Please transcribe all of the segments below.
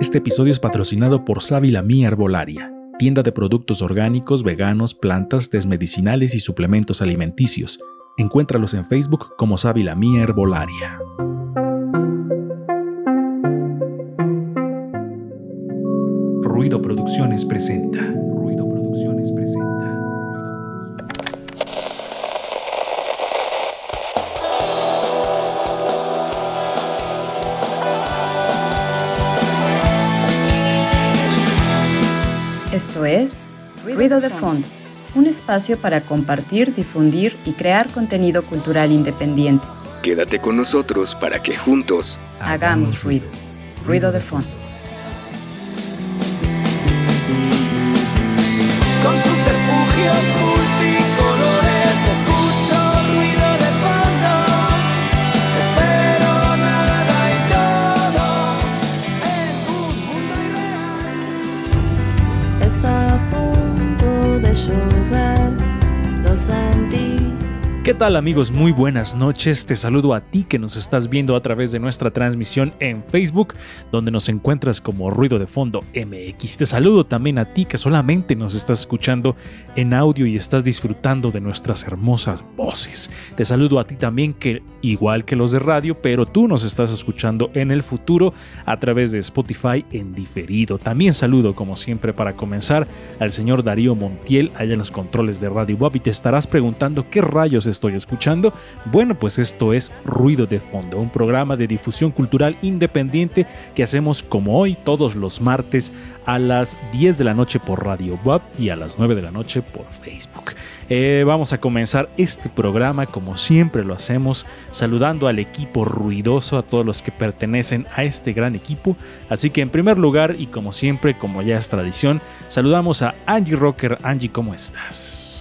Este episodio es patrocinado por Sábila Mía Herbolaria, tienda de productos orgánicos, veganos, plantas, desmedicinales y suplementos alimenticios. Encuéntralos en Facebook como Sábila Mía Herbolaria. Ruido Producciones presenta. Ruido Producciones presenta. Esto es Ruido de Fondo, un espacio para compartir, difundir y crear contenido cultural independiente. Quédate con nosotros para que juntos hagamos ruido. Ruido de Fondo. ¿Qué tal amigos? Muy buenas noches. Te saludo a ti que nos estás viendo a través de nuestra transmisión en Facebook, donde nos encuentras como Ruido de Fondo MX. Te saludo también a ti que solamente nos estás escuchando en audio y estás disfrutando de nuestras hermosas voces. Te saludo a ti también que, igual que los de radio, pero tú nos estás escuchando en el futuro a través de Spotify en diferido. También saludo, como siempre, para comenzar, al señor Darío Montiel allá en los controles de Radio Bob y te estarás preguntando qué rayos estoy escuchando? Bueno, pues esto es Ruido de Fondo, un programa de difusión cultural independiente que hacemos como hoy todos los martes a las 10 de la noche por Radio Web y a las 9 de la noche por Facebook. Eh, vamos a comenzar este programa como siempre lo hacemos, saludando al equipo ruidoso, a todos los que pertenecen a este gran equipo. Así que en primer lugar y como siempre, como ya es tradición, saludamos a Angie Rocker. Angie, ¿cómo estás?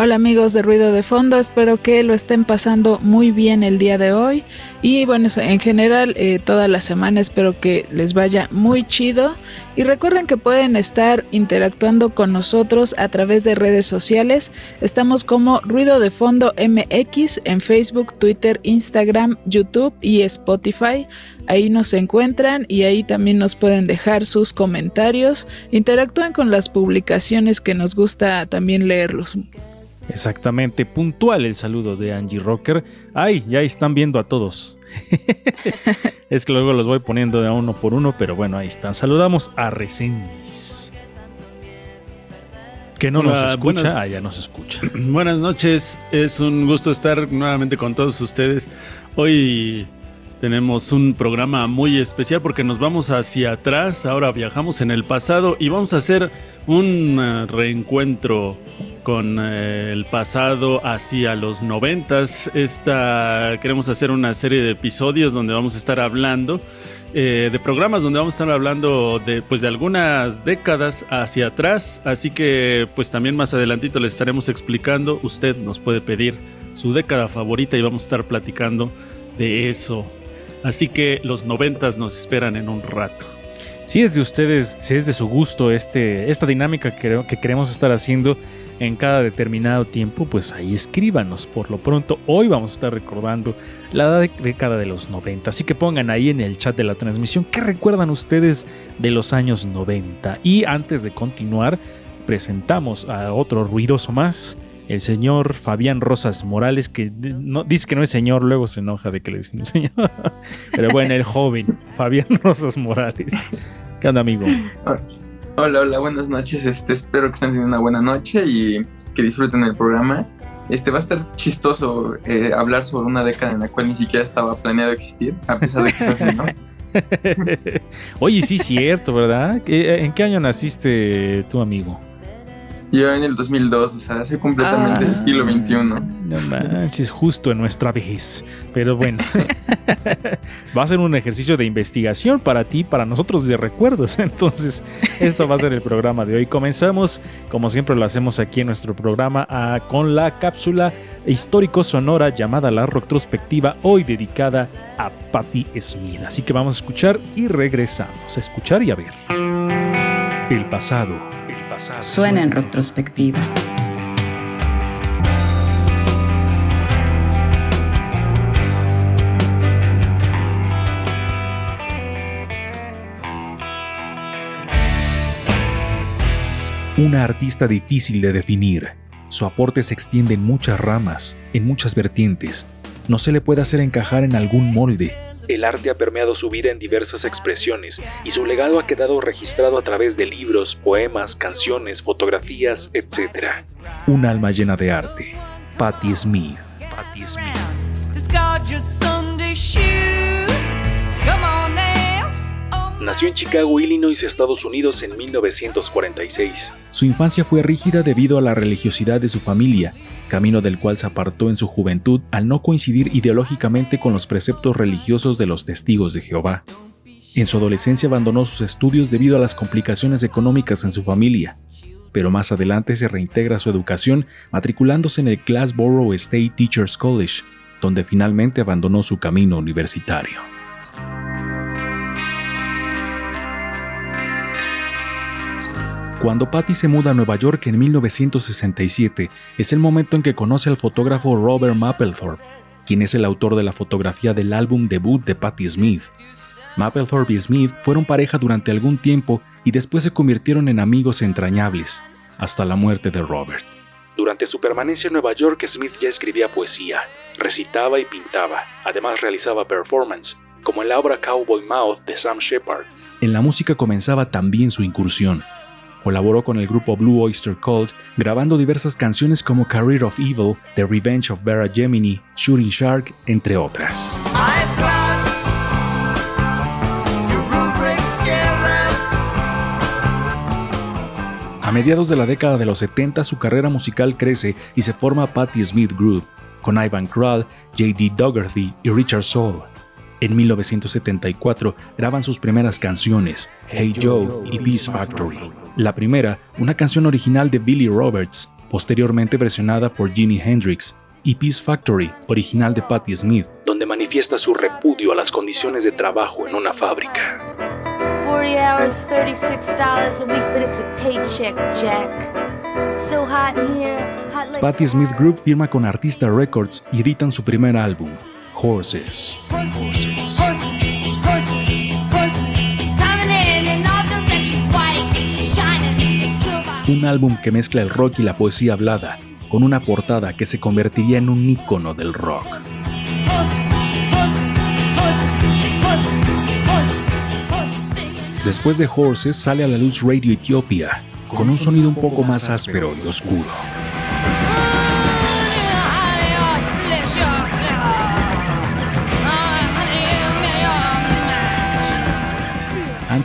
Hola amigos de Ruido de Fondo, espero que lo estén pasando muy bien el día de hoy y bueno, en general eh, toda la semana espero que les vaya muy chido y recuerden que pueden estar interactuando con nosotros a través de redes sociales, estamos como Ruido de Fondo MX en Facebook, Twitter, Instagram, YouTube y Spotify. Ahí nos encuentran y ahí también nos pueden dejar sus comentarios. Interactúen con las publicaciones que nos gusta también leerlos. Exactamente, puntual el saludo de Angie Rocker. Ay, ya están viendo a todos. es que luego los voy poniendo de uno por uno, pero bueno, ahí están. Saludamos a Resendiz. Que no nos escucha, ah, ya nos escucha. Buenas noches, es un gusto estar nuevamente con todos ustedes. Hoy tenemos un programa muy especial porque nos vamos hacia atrás, ahora viajamos en el pasado y vamos a hacer un eh, reencuentro con eh, el pasado hacia los noventas. Esta queremos hacer una serie de episodios donde vamos a estar hablando eh, de programas donde vamos a estar hablando de pues de algunas décadas hacia atrás. Así que pues también más adelantito les estaremos explicando. Usted nos puede pedir su década favorita y vamos a estar platicando de eso. Así que los noventas nos esperan en un rato. Si es de ustedes, si es de su gusto este, esta dinámica que, que queremos estar haciendo, en cada determinado tiempo, pues ahí escríbanos. Por lo pronto, hoy vamos a estar recordando la década de los 90. Así que pongan ahí en el chat de la transmisión qué recuerdan ustedes de los años 90. Y antes de continuar, presentamos a otro ruidoso más. El señor Fabián Rosas Morales, que no, dice que no es señor, luego se enoja de que le dicen señor. Pero bueno, el joven Fabián Rosas Morales. ¿Qué onda, amigo? Hola, hola, buenas noches. Este, espero que estén teniendo una buena noche y que disfruten el programa. Este va a estar chistoso eh, hablar sobre una década en la cual ni siquiera estaba planeado existir, a pesar de que se hace, ¿no? Oye, sí, cierto, ¿verdad? ¿En qué año naciste tu amigo? Yo en el 2002, o sea, hace completamente el siglo XXI. No manches, justo en nuestra vejez. Pero bueno, va a ser un ejercicio de investigación para ti, para nosotros de recuerdos. Entonces, eso va a ser el programa de hoy. Comenzamos, como siempre lo hacemos aquí en nuestro programa, con la cápsula histórico-sonora llamada La Retrospectiva, hoy dedicada a Patti Smith. Así que vamos a escuchar y regresamos a escuchar y a ver. El pasado Suena en retrospectiva. Una artista difícil de definir. Su aporte se extiende en muchas ramas, en muchas vertientes. No se le puede hacer encajar en algún molde, el arte ha permeado su vida en diversas expresiones y su legado ha quedado registrado a través de libros, poemas, canciones, fotografías, etc. Un alma llena de arte. Patti Smith. Patti Smith. Nació en Chicago, Illinois, Estados Unidos en 1946. Su infancia fue rígida debido a la religiosidad de su familia, camino del cual se apartó en su juventud al no coincidir ideológicamente con los preceptos religiosos de los testigos de Jehová. En su adolescencia abandonó sus estudios debido a las complicaciones económicas en su familia, pero más adelante se reintegra su educación matriculándose en el Glassboro State Teachers College, donde finalmente abandonó su camino universitario. Cuando Patty se muda a Nueva York en 1967, es el momento en que conoce al fotógrafo Robert Mapplethorpe, quien es el autor de la fotografía del álbum debut de Patti Smith. Mapplethorpe y Smith fueron pareja durante algún tiempo y después se convirtieron en amigos entrañables, hasta la muerte de Robert. Durante su permanencia en Nueva York, Smith ya escribía poesía, recitaba y pintaba, además realizaba performance, como en la obra Cowboy Mouth de Sam Shepard. En la música comenzaba también su incursión. Colaboró con el grupo Blue Oyster Cult, grabando diversas canciones como Career of Evil, The Revenge of Vera Gemini, Shooting Shark, entre otras. A mediados de la década de los 70 su carrera musical crece y se forma Patti Smith Group, con Ivan Krall, J.D. Dougherty y Richard Soul. En 1974 graban sus primeras canciones, Hey Joe y Peace Factory. La primera, una canción original de Billy Roberts, posteriormente versionada por Jimi Hendrix, y Peace Factory, original de Patti Smith, donde manifiesta su repudio a las condiciones de trabajo en una fábrica. 40 hours, $36 a week, but it's a paycheck, Jack. It's so hot in here. Hot like Patti Smith Group firma con Artista Records y editan su primer álbum, Horses. Un álbum que mezcla el rock y la poesía hablada, con una portada que se convertiría en un icono del rock. Después de Horses sale a la luz Radio Ethiopia, con un sonido un poco más áspero y oscuro.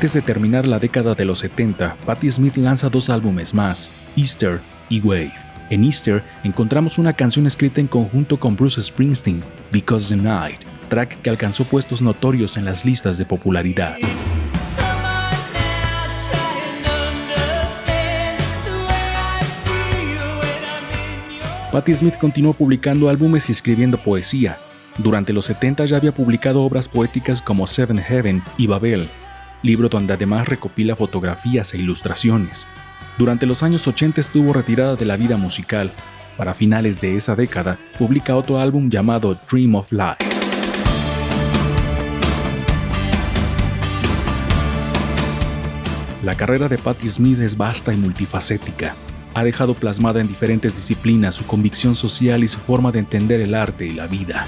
Antes de terminar la década de los 70, Patti Smith lanza dos álbumes más, Easter y Wave. En Easter encontramos una canción escrita en conjunto con Bruce Springsteen, Because the Night, track que alcanzó puestos notorios en las listas de popularidad. Patti Smith continuó publicando álbumes y escribiendo poesía. Durante los 70 ya había publicado obras poéticas como Seven Heaven y Babel, libro donde además recopila fotografías e ilustraciones. Durante los años 80 estuvo retirada de la vida musical. Para finales de esa década, publica otro álbum llamado Dream of Life. La carrera de Patti Smith es vasta y multifacética. Ha dejado plasmada en diferentes disciplinas su convicción social y su forma de entender el arte y la vida.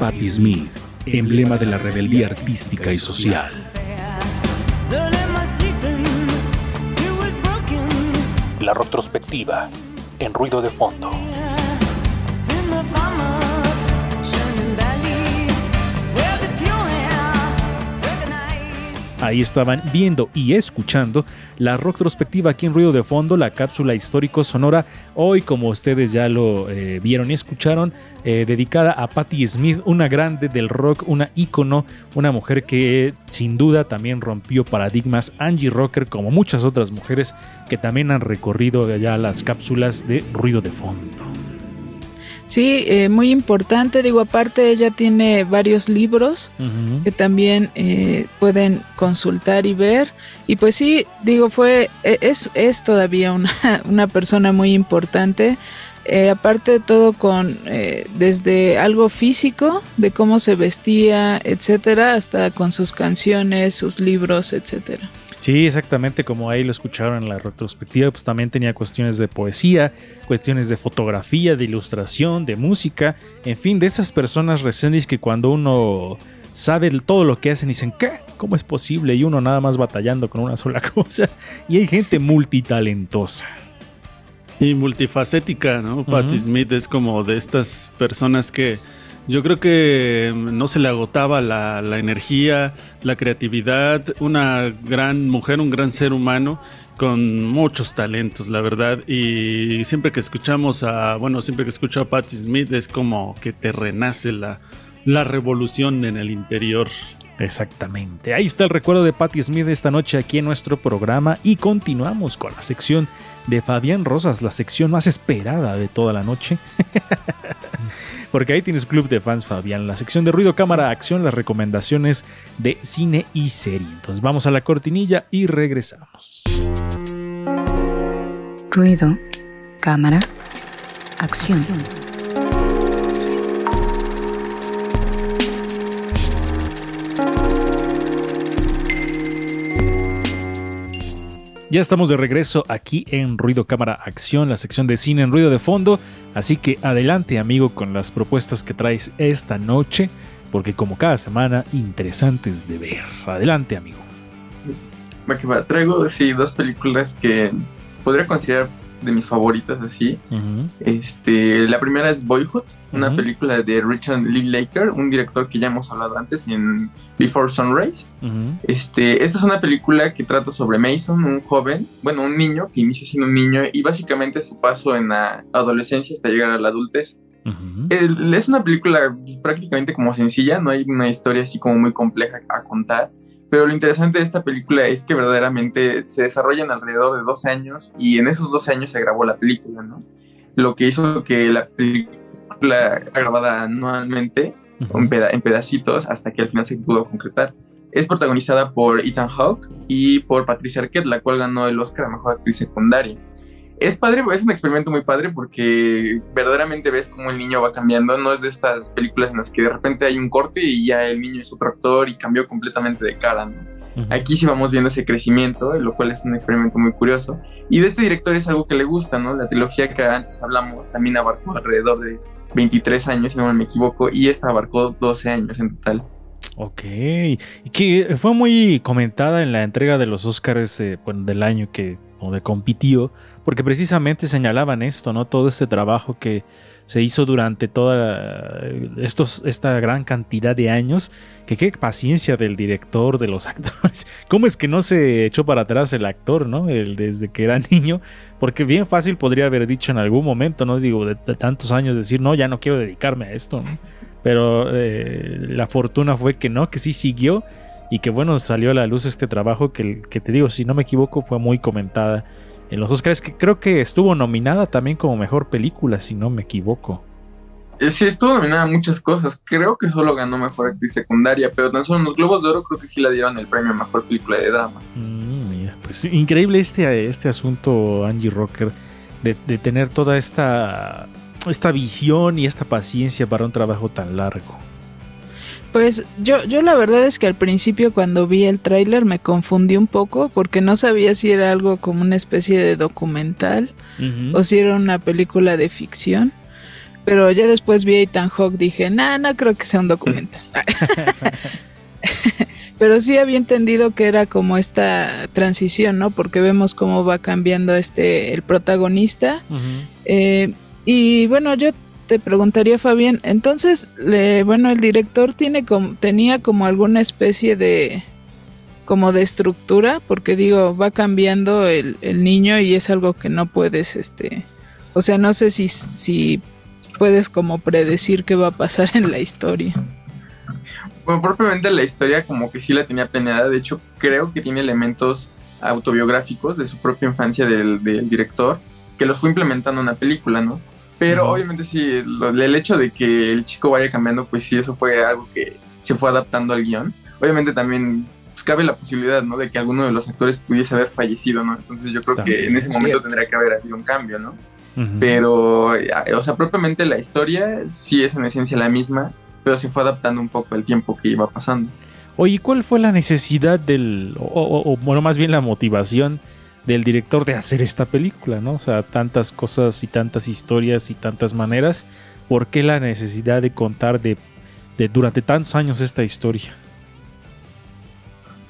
Patti Smith emblema de la rebeldía artística y social. La retrospectiva en ruido de fondo. Ahí estaban viendo y escuchando la retrospectiva aquí en Ruido de Fondo, la cápsula histórico sonora. Hoy, como ustedes ya lo eh, vieron y escucharon, eh, dedicada a Patti Smith, una grande del rock, una ícono, una mujer que sin duda también rompió paradigmas. Angie Rocker, como muchas otras mujeres que también han recorrido ya las cápsulas de Ruido de Fondo. Sí, eh, muy importante. Digo, aparte ella tiene varios libros que también eh, pueden consultar y ver. Y pues sí, digo, fue, e, es, es todavía una, una persona muy importante. eh, aparte de todo con eh, desde algo físico, de cómo se vestía, etcétera, hasta con sus canciones, sus libros, etcétera. Sí, exactamente como ahí lo escucharon en la retrospectiva, pues también tenía cuestiones de poesía, cuestiones de fotografía, de ilustración, de música, en fin, de esas personas recientes que cuando uno sabe todo lo que hacen dicen, ¿qué? ¿Cómo es posible? Y uno nada más batallando con una sola cosa. Y hay gente multitalentosa. Y multifacética, ¿no? Patti Smith es como de estas personas que yo creo que no se le agotaba la, energía, la creatividad, una gran mujer, un gran ser humano con muchos talentos, la verdad. Y siempre que escuchamos a, bueno, siempre que escucho a Patti Smith es como que te renace la, la revolución en el interior. Exactamente. Ahí está el recuerdo de Patti Smith esta noche aquí en nuestro programa y continuamos con la sección de Fabián Rosas, la sección más esperada de toda la noche. Porque ahí tienes Club de Fans Fabián, la sección de ruido, cámara, acción, las recomendaciones de cine y serie. Entonces vamos a la cortinilla y regresamos. Ruido, cámara, acción. Ya estamos de regreso aquí en Ruido Cámara Acción, la sección de cine en ruido de fondo. Así que adelante, amigo, con las propuestas que traes esta noche, porque como cada semana, interesantes de ver. Adelante, amigo. Traigo, sí, dos películas que podría considerar de mis favoritas así. este, la primera es Boyhood, una película de Richard Linklater, un director que ya hemos hablado antes en Before Sunrise. este, esta es una película que trata sobre Mason, un joven, bueno, un niño que inicia siendo un niño y básicamente su paso en la adolescencia hasta llegar a la adultez. es una película prácticamente como sencilla, no hay una historia así como muy compleja a contar pero lo interesante de esta película es que verdaderamente se desarrollan alrededor de 12 años y en esos 12 años se grabó la película, ¿no? Lo que hizo que la película grabada anualmente en, pedacitos hasta que al final se pudo concretar. Es protagonizada por Ethan Hawke y por Patricia Arquette, la cual ganó el Oscar a Mejor Actriz Secundaria es padre, es un experimento muy padre porque verdaderamente ves cómo el niño va cambiando. No es de estas películas en las que de repente hay un corte y ya el niño es otro actor y cambió completamente de cara. Aquí sí vamos viendo ese crecimiento, lo cual es un experimento muy curioso. Y de este director es algo que le gusta, ¿no? La trilogía que antes hablamos también abarcó alrededor de 23 años, si no me equivoco, y esta abarcó 12 años en total. Ok, y que fue muy comentada en la entrega de los Oscars eh, del año que o de compitió, porque precisamente señalaban esto, ¿no? Todo este trabajo que se hizo durante toda esta gran cantidad de años, que qué paciencia del director, de los actores. ¿Cómo es que no se echó para atrás el actor, ¿no? El, desde que era niño, porque bien fácil podría haber dicho en algún momento, ¿no? Digo, de, tantos años decir, no, ya no quiero dedicarme a esto, ¿no? Pero eh, la fortuna fue que no, que sí siguió y que bueno, salió a la luz este trabajo que, que te digo, si no me equivoco, fue muy comentada en los Oscars, que creo que estuvo nominada también como mejor película, si no me equivoco. Eh, sí, estuvo nominada a muchas cosas. Creo que solo ganó mejor actriz secundaria, pero tan solo en los Globos de Oro creo que sí la dieron el premio a mejor película de drama. Mm, mira, pues increíble este, este asunto, Angie Rocker, de, de tener toda esta, esta visión y esta paciencia para un trabajo tan largo. Pues yo, yo la verdad es que al principio cuando vi el tráiler me confundí un poco porque no sabía si era algo como una especie de documental o si era una película de ficción. Pero ya después vi a Ethan Hawke, dije, nah, no creo que sea un documental. Pero sí había entendido que era como esta transición, ¿no? Porque vemos cómo va cambiando este el protagonista. Eh, y bueno, yo te preguntaría, Fabián, entonces, bueno, el director tiene como, tenía como alguna especie de como de estructura, porque digo, va cambiando el, niño y es algo que no puedes, este, o sea, no sé si, si puedes como predecir qué va a pasar en la historia. Bueno, propiamente la historia como que sí la tenía planeada, de hecho creo que tiene elementos autobiográficos de su propia infancia del, del director, que los fue implementando en una película, ¿no? Pero obviamente sí, el hecho de que el chico vaya cambiando, pues sí, eso fue algo que se fue adaptando al guion. Obviamente también pues, cabe la posibilidad, ¿no? De que alguno de los actores pudiese haber fallecido, ¿no? Entonces yo creo que en ese momento tendría que haber habido un cambio, ¿no? Pero, o sea, propiamente la historia sí es en esencia la misma, pero se fue adaptando un poco al tiempo que iba pasando. Oye, ¿cuál fue la necesidad del, o, bueno, más bien la motivación del director de hacer esta película, ¿no? O sea, tantas cosas y tantas historias y tantas maneras. ¿Por qué la necesidad de contar de, de durante tantos años esta historia?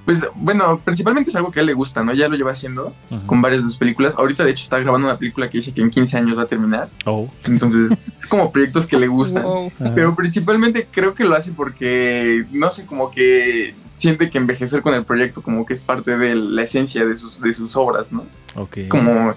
Pues bueno, principalmente es algo que a él le gusta, ¿no? Ya lo lleva haciendo con varias de sus películas. Ahorita, de hecho, está grabando una película que dice que en 15 años va a terminar. Oh. Entonces, es como proyectos que le gustan. Pero principalmente creo que lo hace porque, no sé, como que siente que envejecer con el proyecto como que es parte de la esencia de sus, de sus obras, ¿no? Ok. Es como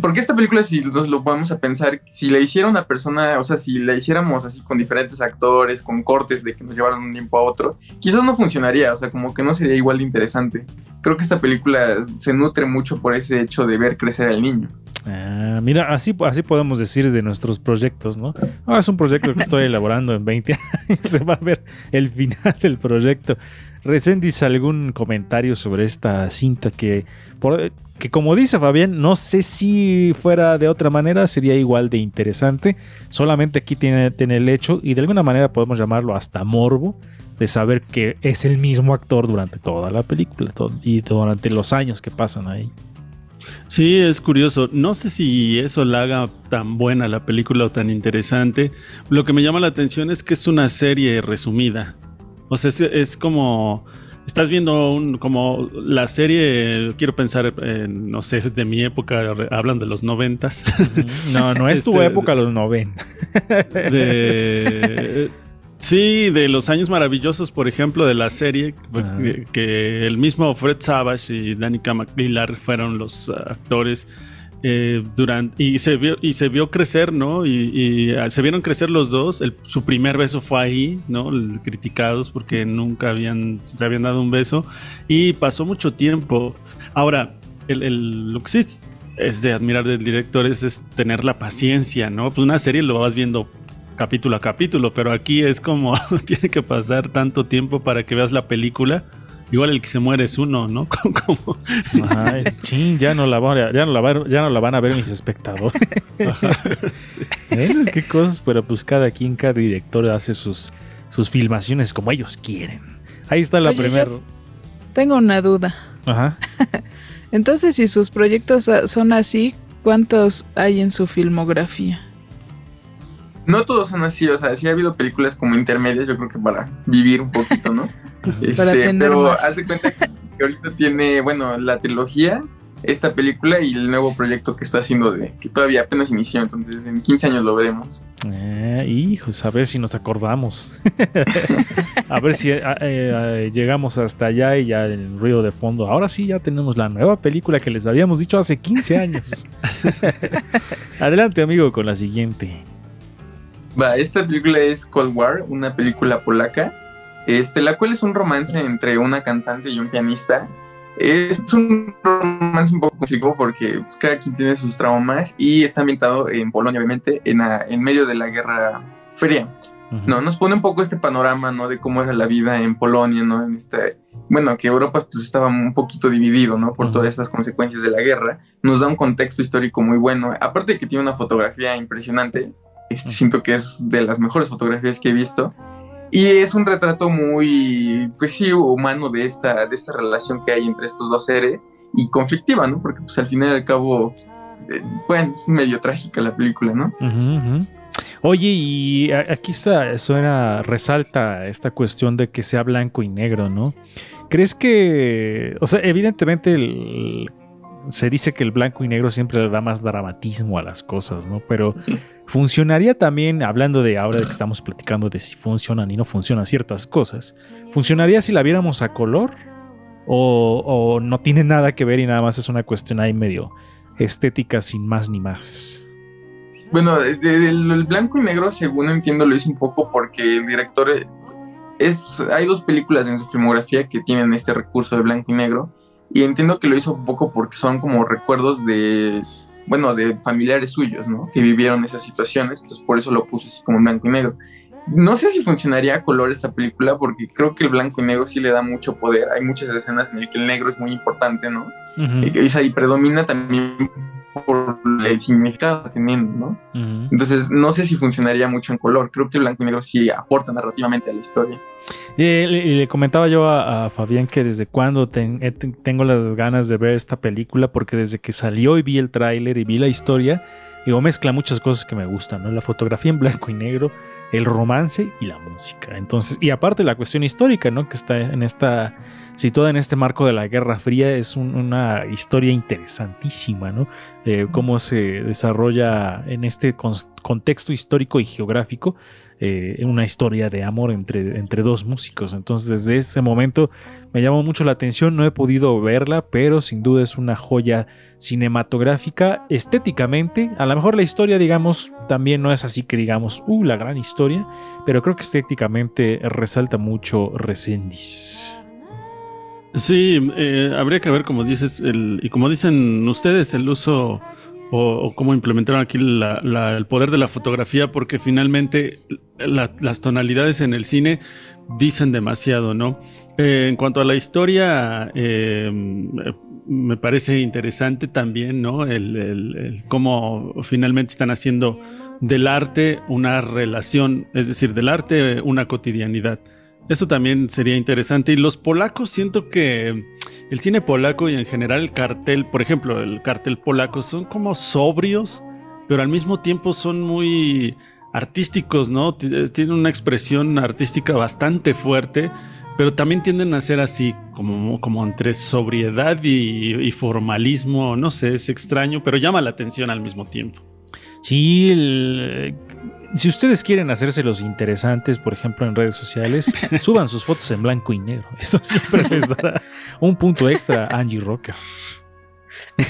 porque esta película, si nos lo podemos a pensar, si la hiciera una persona, o sea, si la hiciéramos así con diferentes actores, con cortes de que nos llevaran un tiempo a otro, quizás no funcionaría, o sea, como que no sería igual de interesante. Creo que esta película se nutre mucho por ese hecho de ver crecer al niño. Ah, mira, así, así podemos decir de nuestros proyectos, ¿no? Ah, es un proyecto que estoy elaborando en 20 años, se va a ver el final del proyecto. Recendis, ¿algún comentario sobre esta cinta que, que como dice Fabián, no sé si fuera de otra manera sería igual de interesante. Solamente aquí tiene, el hecho, y de alguna manera podemos llamarlo hasta morbo, de saber que es el mismo actor durante toda la película y durante los años que pasan ahí. Sí, es curioso. No sé si eso la haga tan buena la película o tan interesante. Lo que me llama la atención es que es una serie resumida. O sea, es, como. Estás viendo un, como la serie, quiero pensar, en, no sé, de mi época, hablan de los noventas. No, no es tu este, época, los noventa. sí, de los años maravillosos, por ejemplo, de la serie, que, el mismo Fred Savage y Danica McLillar fueron los actores. Eh, durante, y se vio y se vio crecer, ¿no? Y, ah, se vieron crecer los dos. su primer beso fue ahí, ¿no? Criticados porque nunca habían se habían dado un beso y pasó mucho tiempo. Ahora, el, sí es de admirar del director es, es, tener la paciencia, ¿no? Pues una serie lo vas viendo capítulo a capítulo, pero aquí es como tiene que pasar tanto tiempo para que veas la película Igual el que se muere es uno, ¿no? Como... ya no, la van, ya, no la ya no la van a ver mis espectadores. qué cosas, pero pues cada quien, cada director hace sus, sus filmaciones como ellos quieren. Ahí está la primera. Tengo una duda. Ajá. Entonces, si sus proyectos son así, ¿cuántos hay en su filmografía? No todos son así, o sea, sí ha habido películas como intermedias, yo creo que para vivir un poquito, ¿no? Este, pero haz de cuenta que ahorita tiene, bueno, la trilogía, esta película y el nuevo proyecto que está haciendo de que todavía apenas inició, entonces en 15 años lo veremos. Eh, hijos, a ver si nos acordamos. a ver si eh, eh, llegamos hasta allá y ya el ruido de fondo. Ahora sí ya tenemos la nueva película que les habíamos dicho hace 15 años. Adelante, amigo, con la siguiente. Va, esta película es Cold War, una película polaca este, la cual es un romance entre una cantante y un pianista. Es un romance un poco complicado porque pues, cada quien tiene sus traumas y está ambientado en Polonia, obviamente, en, en medio de la Guerra Fría. No, nos pone un poco este panorama, ¿no? De cómo era la vida en Polonia, ¿no? En este, bueno, que Europa pues estaba un poquito dividido, ¿no? Por todas estas consecuencias de la guerra. Nos da un contexto histórico muy bueno. Aparte de que tiene una fotografía impresionante, este, siento que es de las mejores fotografías que he visto. Y es un retrato muy, pues sí, humano de esta, de esta relación que hay entre estos dos seres y conflictiva, ¿no? Porque pues al final y al cabo, eh, bueno, es medio trágica la película, ¿no? Oye, y aquí está, suena, resalta esta cuestión de que sea blanco y negro, ¿no? ¿Crees que, o sea, evidentemente el, se dice que el blanco y negro siempre le da más dramatismo a las cosas, ¿no? Pero funcionaría también, hablando de ahora que estamos platicando de si funcionan y no funcionan ciertas cosas, ¿funcionaría si la viéramos a color? ¿O, no tiene nada que ver y nada más es una cuestión ahí medio estética sin más ni más? Bueno, el, blanco y negro, según entiendo, lo hice un poco porque el director es. Hay dos películas en su filmografía que tienen este recurso de blanco y negro y entiendo que lo hizo un poco porque son como recuerdos de, bueno, de familiares suyos, ¿no? Que vivieron esas situaciones, entonces por eso lo puso así como en blanco y negro. No sé si funcionaría a color esta película porque creo que el blanco y negro sí le da mucho poder. Hay muchas escenas en las que el negro es muy importante, ¿no? y, y, predomina también por el significado que teniendo, ¿no? Entonces, no sé si funcionaría mucho en color. Creo que el blanco y negro sí aporta narrativamente a la historia. Y le, comentaba yo a, Fabián que desde cuando tengo las ganas de ver esta película, porque desde que salió y vi el tráiler y vi la historia, digo, mezcla muchas cosas que me gustan, ¿no? La fotografía en blanco y negro, el romance y la música. Entonces, y aparte la cuestión histórica, ¿no? Que está en esta, situada en este marco de la Guerra Fría, es una historia interesantísima, ¿no? cómo se desarrolla en este contexto histórico y geográfico eh, una historia de amor entre, entre dos músicos. Entonces desde ese momento me llamó mucho la atención, no he podido verla, pero sin duda es una joya cinematográfica estéticamente. A lo mejor la historia, digamos, también no es así que digamos, uh, la gran historia, pero creo que estéticamente resalta mucho Resendis. Sí, eh, habría que ver, como dices, el, y como dicen ustedes, el uso o, cómo implementaron aquí el poder de la fotografía, porque finalmente las tonalidades en el cine dicen demasiado, ¿no? Eh, en cuanto a la historia, eh, me parece interesante también, ¿no? El, cómo finalmente están haciendo del arte una relación, es decir, del arte una cotidianidad. Eso también sería interesante. Y los polacos, siento que el cine polaco y en general el cartel, por ejemplo, el cartel polaco, son como sobrios, pero al mismo tiempo son muy artísticos, ¿no? Tienen una expresión artística bastante fuerte, pero también tienden a ser así, como, como entre sobriedad y formalismo, no sé, es extraño, pero llama la atención al mismo tiempo. Sí, si ustedes quieren hacerse los interesantes, por ejemplo, en redes sociales, suban sus fotos en blanco y negro. Eso siempre les dará un punto extra a Angie Rocker.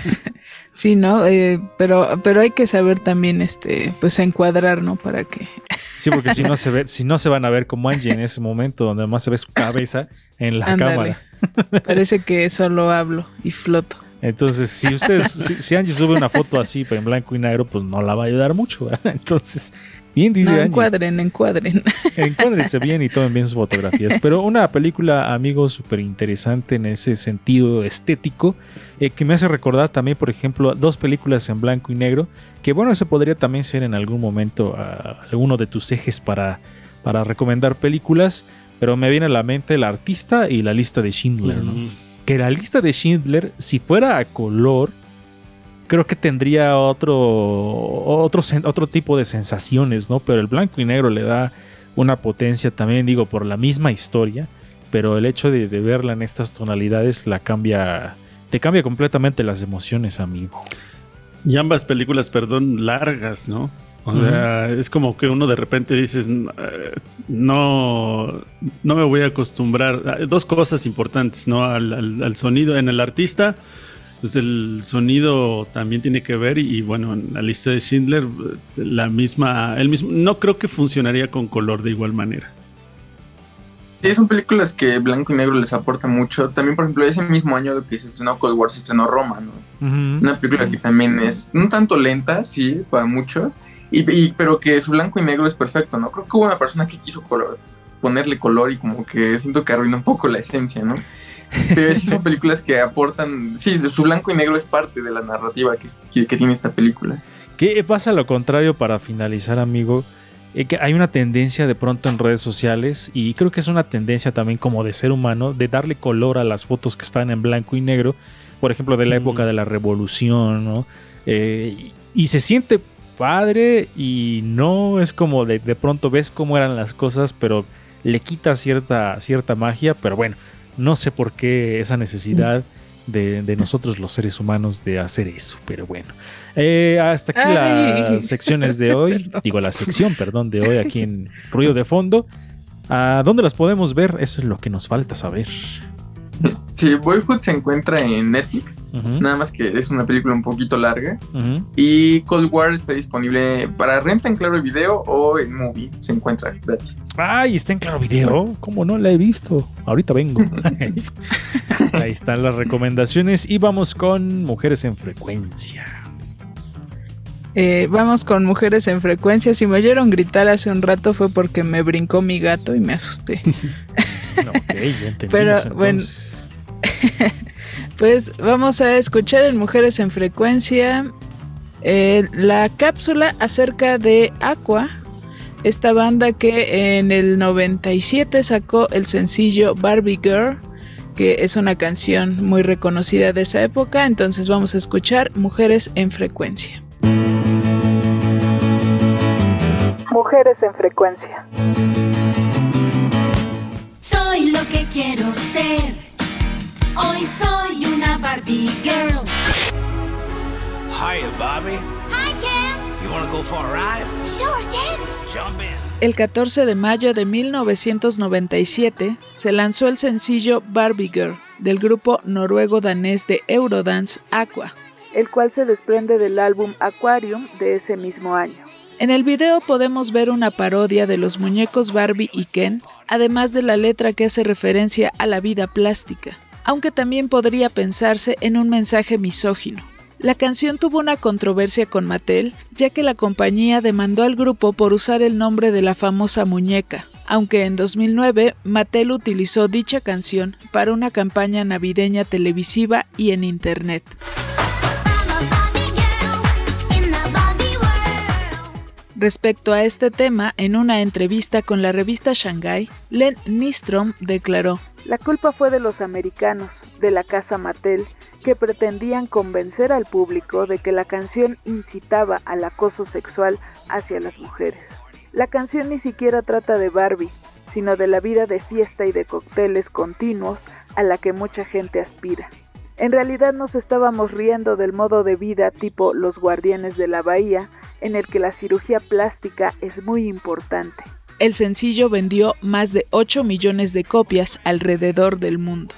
Sí, ¿no? Eh, pero, pero hay que saber también, este, pues encuadrar, ¿no? Para que. Sí, porque si no se ve, si no se van a ver como Angie en ese momento, donde más se ve su cabeza en la cámara. Parece que solo hablo y floto. Entonces, si ustedes, si, Angie sube una foto así, pero en blanco y negro, pues no la va a ayudar mucho. Entonces, bien dice no, encuadren, encuadren. Encuádrense bien y tomen bien sus fotografías. Pero una película, amigos, súper interesante en ese sentido estético, eh, que me hace recordar también, por ejemplo, dos películas en blanco y negro, que bueno, ese podría también ser en algún momento uh, alguno de tus ejes para, para recomendar películas, pero me viene a la mente El Artista y La Lista de Schindler, ¿no? que la lista de Schindler, si fuera a color, creo que tendría otro, otro, otro tipo de sensaciones, ¿no? Pero el blanco y negro le da una potencia también, digo, por la misma historia, pero el hecho de, verla en estas tonalidades la cambia, te cambia completamente las emociones, amigo. Y ambas películas, perdón, largas, ¿no? O sea, es como que uno de repente dices, eh, no, no me voy a acostumbrar. Dos cosas importantes, ¿no? Al, sonido, en el artista, pues el sonido también tiene que ver y, bueno, en la lista de Schindler, la misma, el mismo, no creo que funcionaría con color de igual manera. Sí, son películas que blanco y negro les aporta mucho. También, por ejemplo, ese mismo año que se estrenó Cold War, se estrenó Roma, ¿no? Una película que también es un tanto lenta, sí, para muchos, y, pero que su blanco y negro es perfecto, ¿no? Creo que hubo una persona que quiso color, ponerle color y como que siento que arruina un poco la esencia, ¿no? Pero sí son películas que aportan, sí, su blanco y negro es parte de la narrativa que, que, tiene esta película. ¿Qué pasa lo contrario para finalizar, amigo? Eh, que hay una tendencia de pronto en redes sociales y creo que es una tendencia también como de ser humano de darle color a las fotos que están en blanco y negro, por ejemplo de la época de la revolución, ¿no? Eh, y se siente padre y no es como de, de pronto ves cómo eran las cosas, pero le quita cierta, cierta magia, pero bueno, no sé por qué esa necesidad de, nosotros los seres humanos de hacer eso, pero bueno. Eh, hasta aquí las secciones de hoy, digo la sección, perdón, de hoy aquí en Ruido de Fondo. ¿A dónde las podemos ver? Eso es lo que nos falta saber. Sí, Boyhood se encuentra en Netflix, nada más que es una película un poquito larga. Y Cold War está disponible para renta en Claro Video o en Movie, se encuentra gratis. Ay, está en Claro Video, ¿cómo no la he visto? Ahorita vengo. Ahí están las recomendaciones y vamos con Mujeres en Frecuencia. Eh, vamos con mujeres en frecuencia. Si me oyeron gritar hace un rato fue porque me brincó mi gato y me asusté. ya Pero bueno, pues vamos a escuchar en Mujeres en Frecuencia Eh, la cápsula acerca de Aqua, esta banda que en el 97 sacó el sencillo Barbie Girl, que es una canción muy reconocida de esa época, entonces vamos a escuchar Mujeres en Frecuencia. Mujeres en Frecuencia. Soy lo que quiero ser. Hoy soy una Barbie Girl. Hiya, Bobby. Hi, Ken. You wanna go for a ride? Sure, Ken. Jump in. El 14 de mayo de 1997 se lanzó el sencillo Barbie Girl del grupo noruego-danés de Eurodance Aqua, el cual se desprende del álbum Aquarium de ese mismo año. En el video podemos ver una parodia de los muñecos Barbie y Ken, además de la letra que hace referencia a la vida plástica, aunque también podría pensarse en un mensaje misógino. La canción tuvo una controversia con Mattel, ya que la compañía demandó al grupo por usar el nombre de la famosa muñeca, aunque en 2009 Mattel utilizó dicha canción para una campaña navideña televisiva y en Internet. Respecto a este tema, en una entrevista con la revista Shanghai, Len Nistrom declaró, La culpa fue de los americanos, de la casa Mattel, que pretendían convencer al público de que la canción incitaba al acoso sexual hacia las mujeres. La canción ni siquiera trata de Barbie, sino de la vida de fiesta y de cócteles continuos a la que mucha gente aspira. En realidad nos estábamos riendo del modo de vida tipo los guardianes de la bahía, en el que la cirugía plástica es muy importante. El sencillo vendió más de 8 millones de copias alrededor del mundo.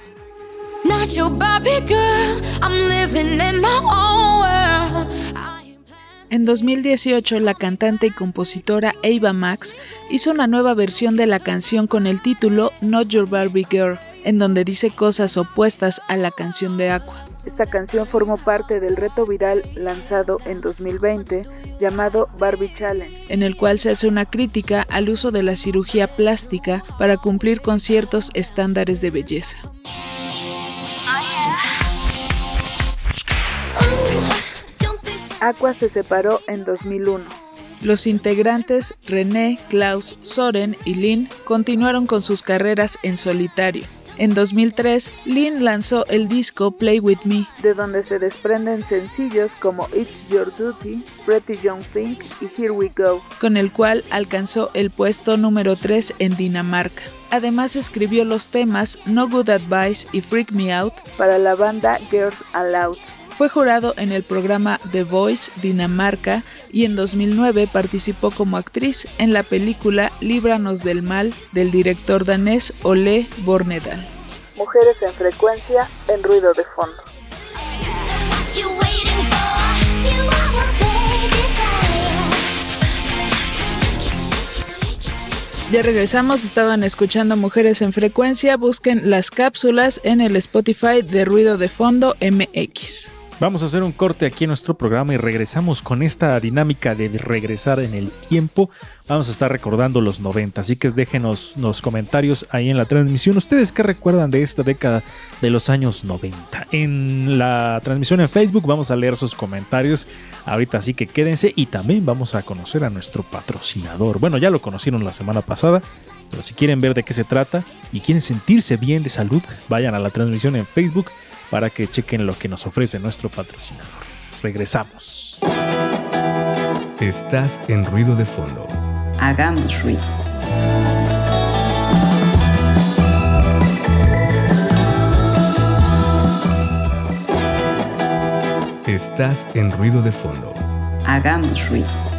En 2018, la cantante y compositora Ava Max hizo una nueva versión de la canción con el título Not Your Barbie Girl, en donde dice cosas opuestas a la canción de Aqua. Esta canción formó parte del reto viral lanzado en 2020 llamado Barbie Challenge, en el cual se hace una crítica al uso de la cirugía plástica para cumplir con ciertos estándares de belleza. Aqua se separó en 2001. Los integrantes René, Klaus, Soren y Lynn continuaron con sus carreras en solitario. En 2003, Lynn lanzó el disco Play With Me, de donde se desprenden sencillos como It's Your Duty, Pretty Young Thing y Here We Go, con el cual alcanzó el puesto número 3 en Dinamarca. Además escribió los temas No Good Advice y Freak Me Out para la banda Girls Aloud. Fue jurado en el programa The Voice Dinamarca y en 2009 participó como actriz en la película Líbranos del Mal del director danés Ole Bornedal. Mujeres en frecuencia en ruido de fondo. Ya regresamos, estaban escuchando Mujeres en Frecuencia, busquen las cápsulas en el Spotify de Ruido de Fondo MX. Vamos a hacer un corte aquí en nuestro programa y regresamos con esta dinámica de regresar en el tiempo. Vamos a estar recordando los 90, así que déjenos los comentarios ahí en la transmisión. ¿Ustedes qué recuerdan de esta década de los años 90? En la transmisión en Facebook vamos a leer sus comentarios ahorita, así que quédense y también vamos a conocer a nuestro patrocinador. Bueno, ya lo conocieron la semana pasada, pero si quieren ver de qué se trata y quieren sentirse bien de salud, vayan a la transmisión en Facebook para que chequen lo que nos ofrece nuestro patrocinador. Regresamos. Estás en ruido de fondo. Hagamos ruido. Estás en ruido de fondo. Hagamos ruido.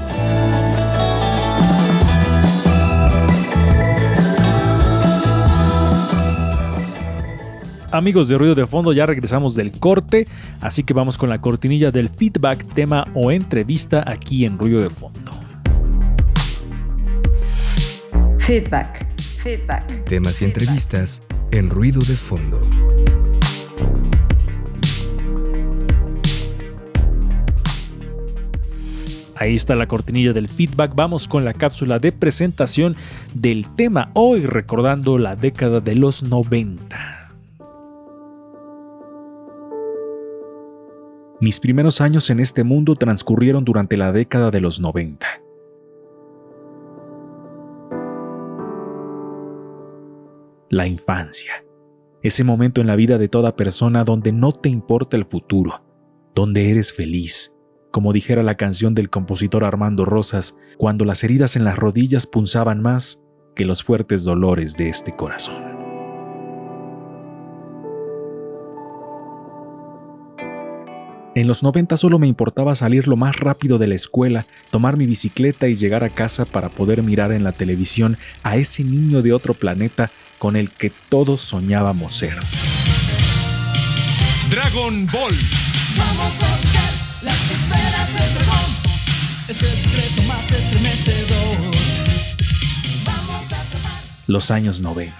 Amigos de Ruido de Fondo, ya regresamos del corte, así que vamos con la cortinilla del feedback, tema o entrevista aquí en Ruido de Fondo. Feedback. Feedback. Temas y entrevistas en Ruido de Fondo. Ahí está la cortinilla del feedback. Vamos con la cápsula de presentación del tema hoy recordando la década de los 90. Mis primeros años en este mundo transcurrieron durante la década de los 90. La infancia. Ese momento en la vida de toda persona donde no te importa el futuro, donde eres feliz, como dijera la canción del compositor Armando Rosas, cuando las heridas en las rodillas punzaban más que los fuertes dolores de este corazón. En los 90 solo me importaba salir lo más rápido de la escuela, tomar mi bicicleta y llegar a casa para poder mirar en la televisión a ese niño de otro planeta con el que todos soñábamos ser. Dragon Ball. Vamos a buscar las esferas del dragón. Es el secreto más estremecedor. Vamos a tomar. Los años 90.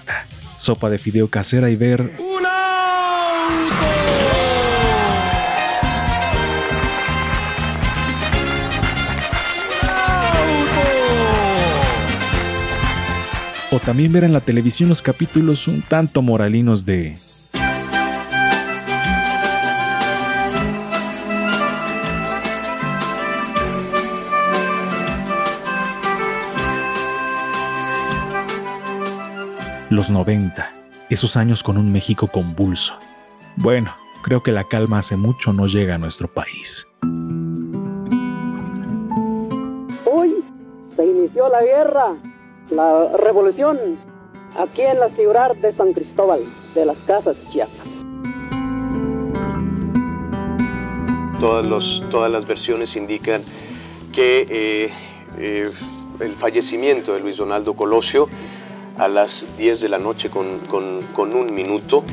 Sopa de fideo casera y ver. ¡Un o también ver en la televisión los capítulos un tanto moralinos de Los 90, esos años con un México convulso. Bueno, creo que la calma hace mucho no llega a nuestro país. Hoy se inició la guerra la revolución aquí en la ciudad de San Cristóbal de las Casas Chiapas. Todas, los, todas las versiones indican que eh, eh, el fallecimiento de Luis Donaldo Colosio a las 10 de la noche con, con, con un minuto.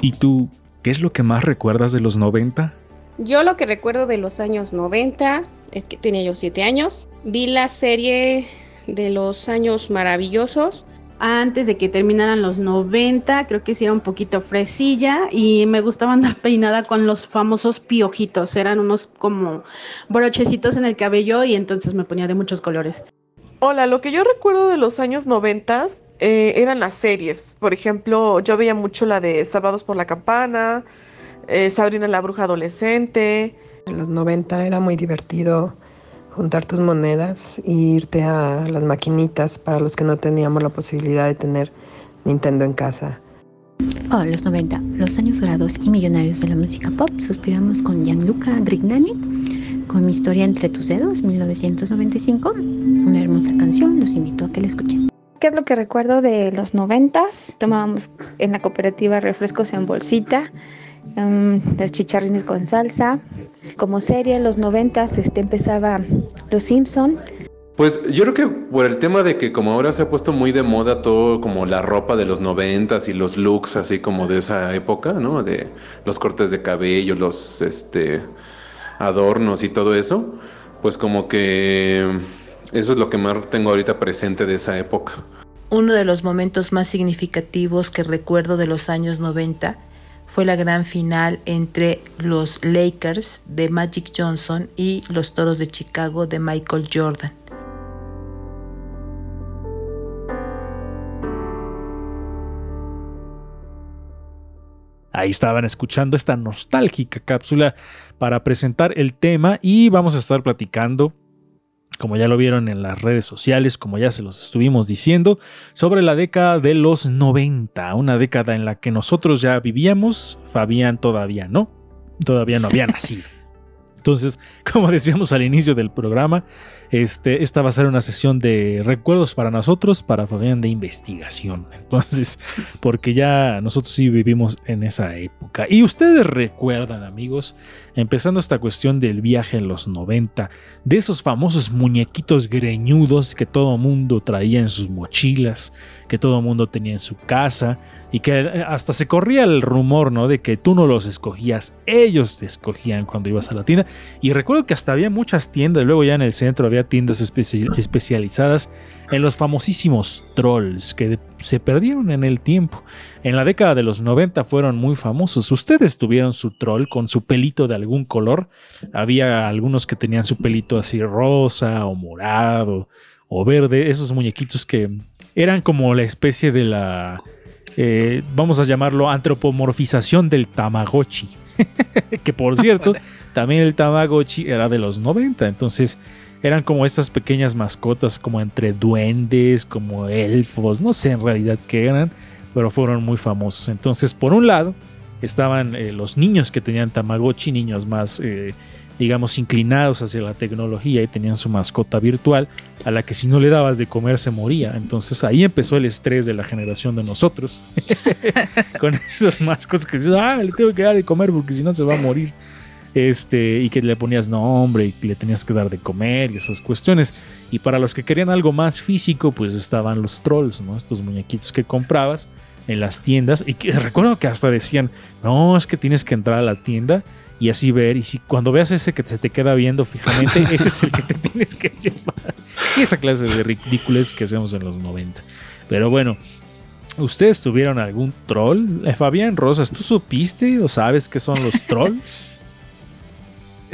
¿Y tú, qué es lo que más recuerdas de los 90? Yo lo que recuerdo de los años 90 es que tenía yo siete años. Vi la serie de los años maravillosos. Antes de que terminaran los 90, creo que sí era un poquito fresilla y me gustaba andar peinada con los famosos piojitos. Eran unos como brochecitos en el cabello y entonces me ponía de muchos colores. Hola, lo que yo recuerdo de los años 90 eh, eran las series. Por ejemplo, yo veía mucho la de Salvados por la Campana, eh, Sabrina la Bruja Adolescente, en los 90 era muy divertido juntar tus monedas e irte a las maquinitas para los que no teníamos la posibilidad de tener Nintendo en casa. Oh, los 90, los años dorados y millonarios de la música pop. Suspiramos con Gianluca Grignani, con Mi historia entre tus dedos, 1995. Una hermosa canción, los invito a que la escuchen. ¿Qué es lo que recuerdo de los 90? Tomábamos en la cooperativa refrescos en bolsita Um, las chicharrines con salsa. Como serie, en los noventas este, empezaba Los Simpson. Pues yo creo que por el tema de que como ahora se ha puesto muy de moda todo como la ropa de los noventas y los looks así como de esa época, ¿no? De los cortes de cabello, los este adornos y todo eso, pues como que eso es lo que más tengo ahorita presente de esa época. Uno de los momentos más significativos que recuerdo de los años 90 fue la gran final entre los Lakers de Magic Johnson y los Toros de Chicago de Michael Jordan. Ahí estaban escuchando esta nostálgica cápsula para presentar el tema y vamos a estar platicando como ya lo vieron en las redes sociales, como ya se los estuvimos diciendo, sobre la década de los 90, una década en la que nosotros ya vivíamos, Fabián todavía no, todavía no había nacido. Entonces, como decíamos al inicio del programa, este, esta va a ser una sesión de recuerdos para nosotros, para Fabián de investigación. Entonces, porque ya nosotros sí vivimos en esa época. Y ustedes recuerdan, amigos, empezando esta cuestión del viaje en los 90, de esos famosos muñequitos greñudos que todo mundo traía en sus mochilas, que todo mundo tenía en su casa y que hasta se corría el rumor, ¿no? De que tú no los escogías, ellos te escogían cuando ibas a la tienda. Y recuerdo que hasta había muchas tiendas, luego ya en el centro había tiendas especializadas en los famosísimos trolls que se perdieron en el tiempo. En la década de los 90 fueron muy famosos. Ustedes tuvieron su troll con su pelito de algún color. Había algunos que tenían su pelito así rosa o morado o verde. Esos muñequitos que eran como la especie de la eh, vamos a llamarlo antropomorfización del Tamagotchi. que por cierto, también el Tamagotchi era de los 90, entonces eran como estas pequeñas mascotas, como entre duendes, como elfos, no sé en realidad qué eran, pero fueron muy famosos. Entonces, por un lado, estaban eh, los niños que tenían Tamagotchi, niños más, eh, digamos, inclinados hacia la tecnología y tenían su mascota virtual, a la que si no le dabas de comer se moría. Entonces ahí empezó el estrés de la generación de nosotros, con esas mascotas que dices, ah, le tengo que dar de comer porque si no se va a morir este, y que le ponías nombre y le tenías que dar de comer y esas cuestiones. Y para los que querían algo más físico, pues estaban los trolls, ¿no? Estos muñequitos que comprabas en las tiendas y que recuerdo que hasta decían, no, es que tienes que entrar a la tienda y así ver, y si cuando veas ese que se te queda viendo fijamente, ese es el que te tienes que llevar. Y esa clase de ridículos que hacemos en los 90. Pero bueno, ¿ustedes tuvieron algún troll? Eh, Fabián Rosas, ¿tú supiste o sabes qué son los trolls?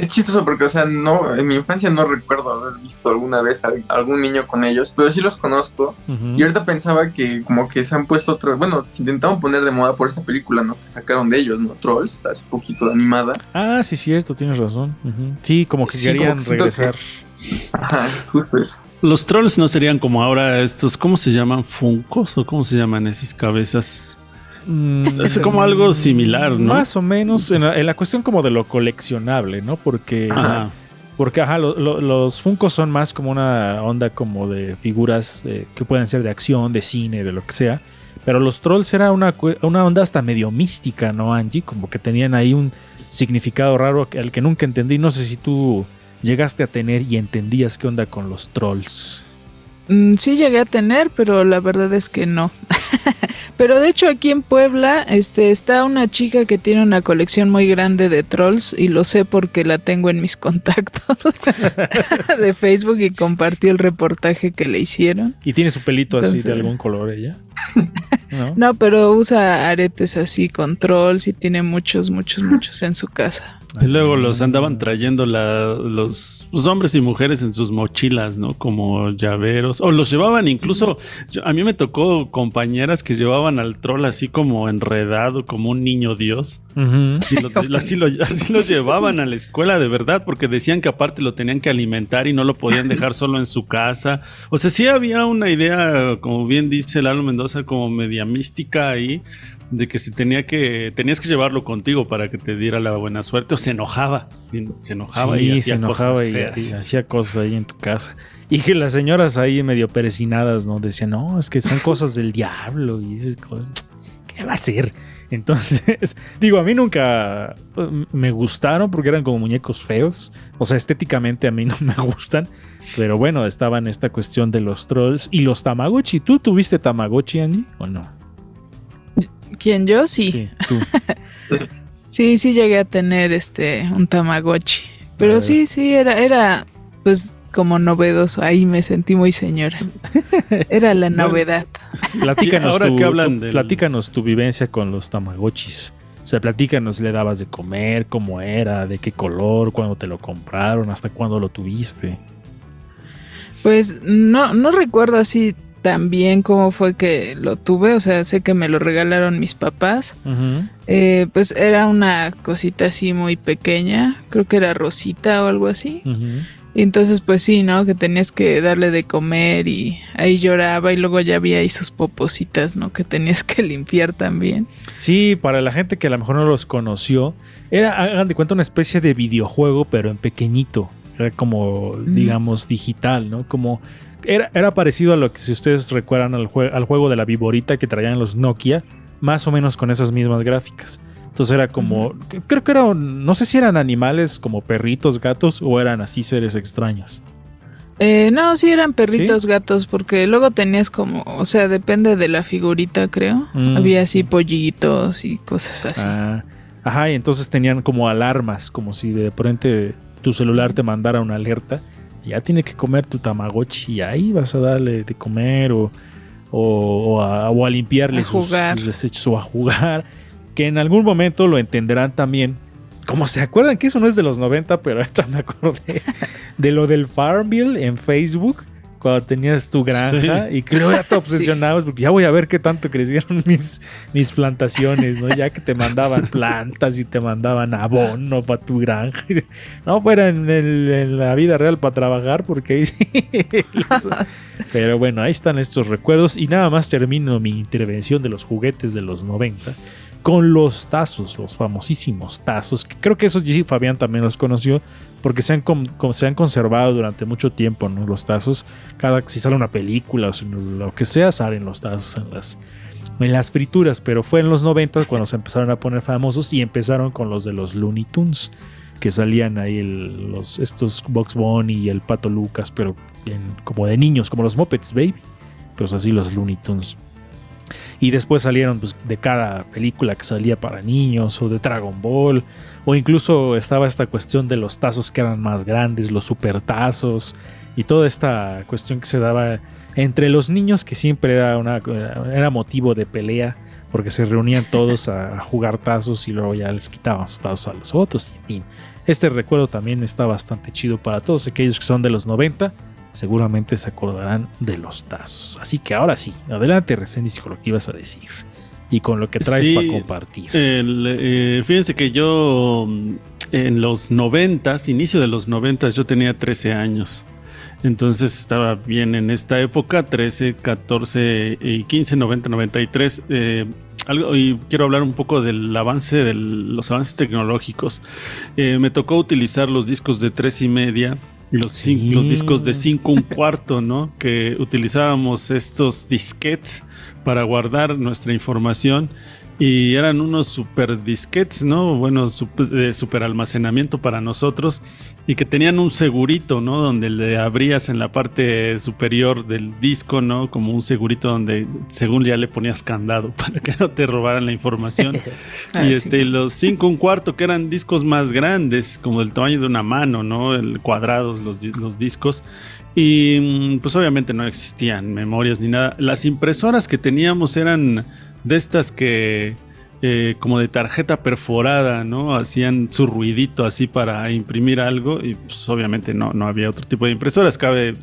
Es chistoso porque, o sea, no, en mi infancia no recuerdo haber visto alguna vez a algún niño con ellos, pero sí los conozco. Y ahorita pensaba que como que se han puesto otros, bueno, se intentaron poner de moda por esta película, ¿no? Que sacaron de ellos, ¿no? Trolls, hace poquito de animada. Ah, sí, cierto, tienes razón. Sí, como que Sí, querían como que regresar. Ajá, justo eso. Los trolls no serían como ahora estos, ¿cómo se llaman? ¿Funcos? ¿O cómo se llaman esas cabezas? Mm, Es como algo similar, ¿no? Más o menos en la, en la cuestión como de lo coleccionable, ¿no? Porque, Ajá. porque ajá, lo- lo- los Funkos son más como una onda como de figuras eh, que pueden ser de acción, de cine, de lo que sea. Pero los trolls era una, una onda hasta medio mística, ¿no, Angie? Como que tenían ahí un significado raro al que nunca entendí. No sé si tú llegaste a tener y entendías qué onda con los trolls. Mm, sí llegué a tener, pero la verdad es que no. pero de hecho aquí en Puebla este, está una chica que tiene una colección muy grande de trolls y lo sé porque la tengo en mis contactos de Facebook y compartió el reportaje que le hicieron. ¿Y tiene su pelito así de algún color ella? ¿No? No, pero usa aretes así con trolls y tiene muchos, muchos, muchos en su casa. Y luego los andaban trayendo la- los, los hombres y mujeres en sus mochilas, ¿no? Como llaveros. O los llevaban incluso. yo- a mí me tocó compañeras que llevaban al troll así como enredado, como un niño Dios. Así lo, así lo- así lo llevaban a la escuela de verdad, porque decían que aparte lo tenían que alimentar y no lo podían dejar solo en su casa. O sea, sí había una idea, como bien dice Lalo Mendoza, como media mística ahí, de que se tenía que, tenías que llevarlo contigo para que te diera la buena suerte, o se enojaba, se enojaba Sí, y se hacía enojaba cosas y, feas. y hacía cosas ahí en tu casa. Y que las señoras ahí medio perecinadas, ¿no? Decían, no, es que son cosas del diablo y esas cosas. ¿Qué va a ser? Entonces, digo, a mí nunca eh, me gustaron porque eran como muñecos feos. O sea, estéticamente a mí no me gustan. Pero bueno, estaba en esta cuestión de los trolls y los Tamagotchi. ¿Tú tuviste Tamagotchi, Angie? ¿O no? ¿Quién yo? Sí. Sí, tú. Sí, sí llegué a tener este un Tamagotchi. Pero sí, sí, era, era pues como novedoso. Ahí me sentí muy señora. Era la novedad. Platícanos, Ahora tu, que hablan tu- del- platícanos tu vivencia con los tamagotchis. O sea, platícanos, le dabas de comer, cómo era, de qué color, cuándo te lo compraron, hasta cuándo lo tuviste. Pues no, no recuerdo así tan bien cómo fue que lo tuve. O sea, sé que me lo regalaron mis papás. Eh, pues era una cosita así muy pequeña. Creo que era rosita o algo así. Y entonces, pues sí, ¿no? Que tenías que darle de comer y ahí lloraba y luego ya había ahí sus popositas, ¿no? Que tenías que limpiar también. Sí, para la gente que a lo mejor no los conoció, era, hagan de cuenta, una especie de videojuego, pero en pequeñito. Era como, digamos, digital, ¿no? Como. Era, era parecido a lo que, si ustedes recuerdan, al, jue- al juego de la viborita que traían los Nokia, más o menos con esas mismas gráficas. Entonces era como. Creo que eran. No sé si eran animales como perritos, gatos, o eran así seres extraños. Eh, no, sí eran perritos gatos, porque luego tenías como, o sea, depende de la figurita, creo. Mm. Había así pollitos y cosas así. Ah, ajá, y entonces tenían como alarmas, como si de repente tu celular te mandara una alerta. Ya tiene que comer tu tamagotchi y ahí vas a darle de comer o, o, o a, o a limpiarle A sus, jugar. sus desechos o a jugar. Que en algún momento lo entenderán también. Como se acuerdan que eso no es de los 90, pero ahorita me acordé de lo del Farmville en Facebook. Cuando tenías tu granja Sí. y que luego ya te obsesionabas porque ya voy a ver qué tanto crecieron mis, mis plantaciones, ¿no? Ya que te mandaban plantas y te mandaban abono para tu granja. No fuera en, el- en la vida real para trabajar porque ahí sí. Pero bueno, ahí están estos recuerdos y nada más termino mi intervención de los juguetes de los 90 con los tazos, los famosísimos tazos, creo que esos sí Fabián también los conoció porque se han, se han conservado durante mucho tiempo, ¿no? Los tazos, cada si sale una película o lo que sea, salen los tazos en las, en las frituras, pero fue en los 90 cuando se empezaron a poner famosos y empezaron con los de los Looney Tunes, que salían ahí los, estos Box Bunny y el Pato Lucas, pero en- como de niños, como los Muppets Baby, pues así los Looney Tunes. Y después salieron pues, de cada película que salía para niños o de Dragon Ball. O incluso estaba esta cuestión de los tazos que eran más grandes, los supertazos. Y toda esta cuestión que se daba entre los niños que siempre era, una, era motivo de pelea. Porque se reunían todos a jugar tazos y luego ya les quitaban sus tazos a los otros. Y en fin, este recuerdo también está bastante chido para todos aquellos que son de los 90 seguramente se acordarán de los tazos. Así que ahora sí, adelante, Reséndiz, con lo que ibas a decir y con lo que traes Sí, para compartir. el, eh, fíjense que yo en los noventas, inicio de los noventas, yo tenía 13 años. Entonces estaba bien en esta época, 13, 14 y 15, 90, 93. eh, algo, y quiero hablar un poco del avance de los avances tecnológicos. Eh, me tocó utilizar los discos de tres y media los, discos de 5 un cuarto, ¿no? Que utilizábamos estos disquetes para guardar nuestra información y eran unos super disquetes, ¿no? Bueno, de super almacenamiento para nosotros y que tenían un segurito, ¿no? Donde le abrías en la parte superior del disco, ¿no? Como un segurito donde según ya le ponías candado para que no te robaran la información. Ah, y sí. este, los 5 un cuarto que eran discos más grandes, como del tamaño de una mano, ¿no? El, cuadrados los discos. Y mm, pues obviamente no existían memorias ni nada. Las impresoras que teníamos eran de estas que eh, como de tarjeta perforada, ¿no? Hacían su ruidito así para imprimir algo y pues obviamente no, no había otro tipo de impresoras. Cabe,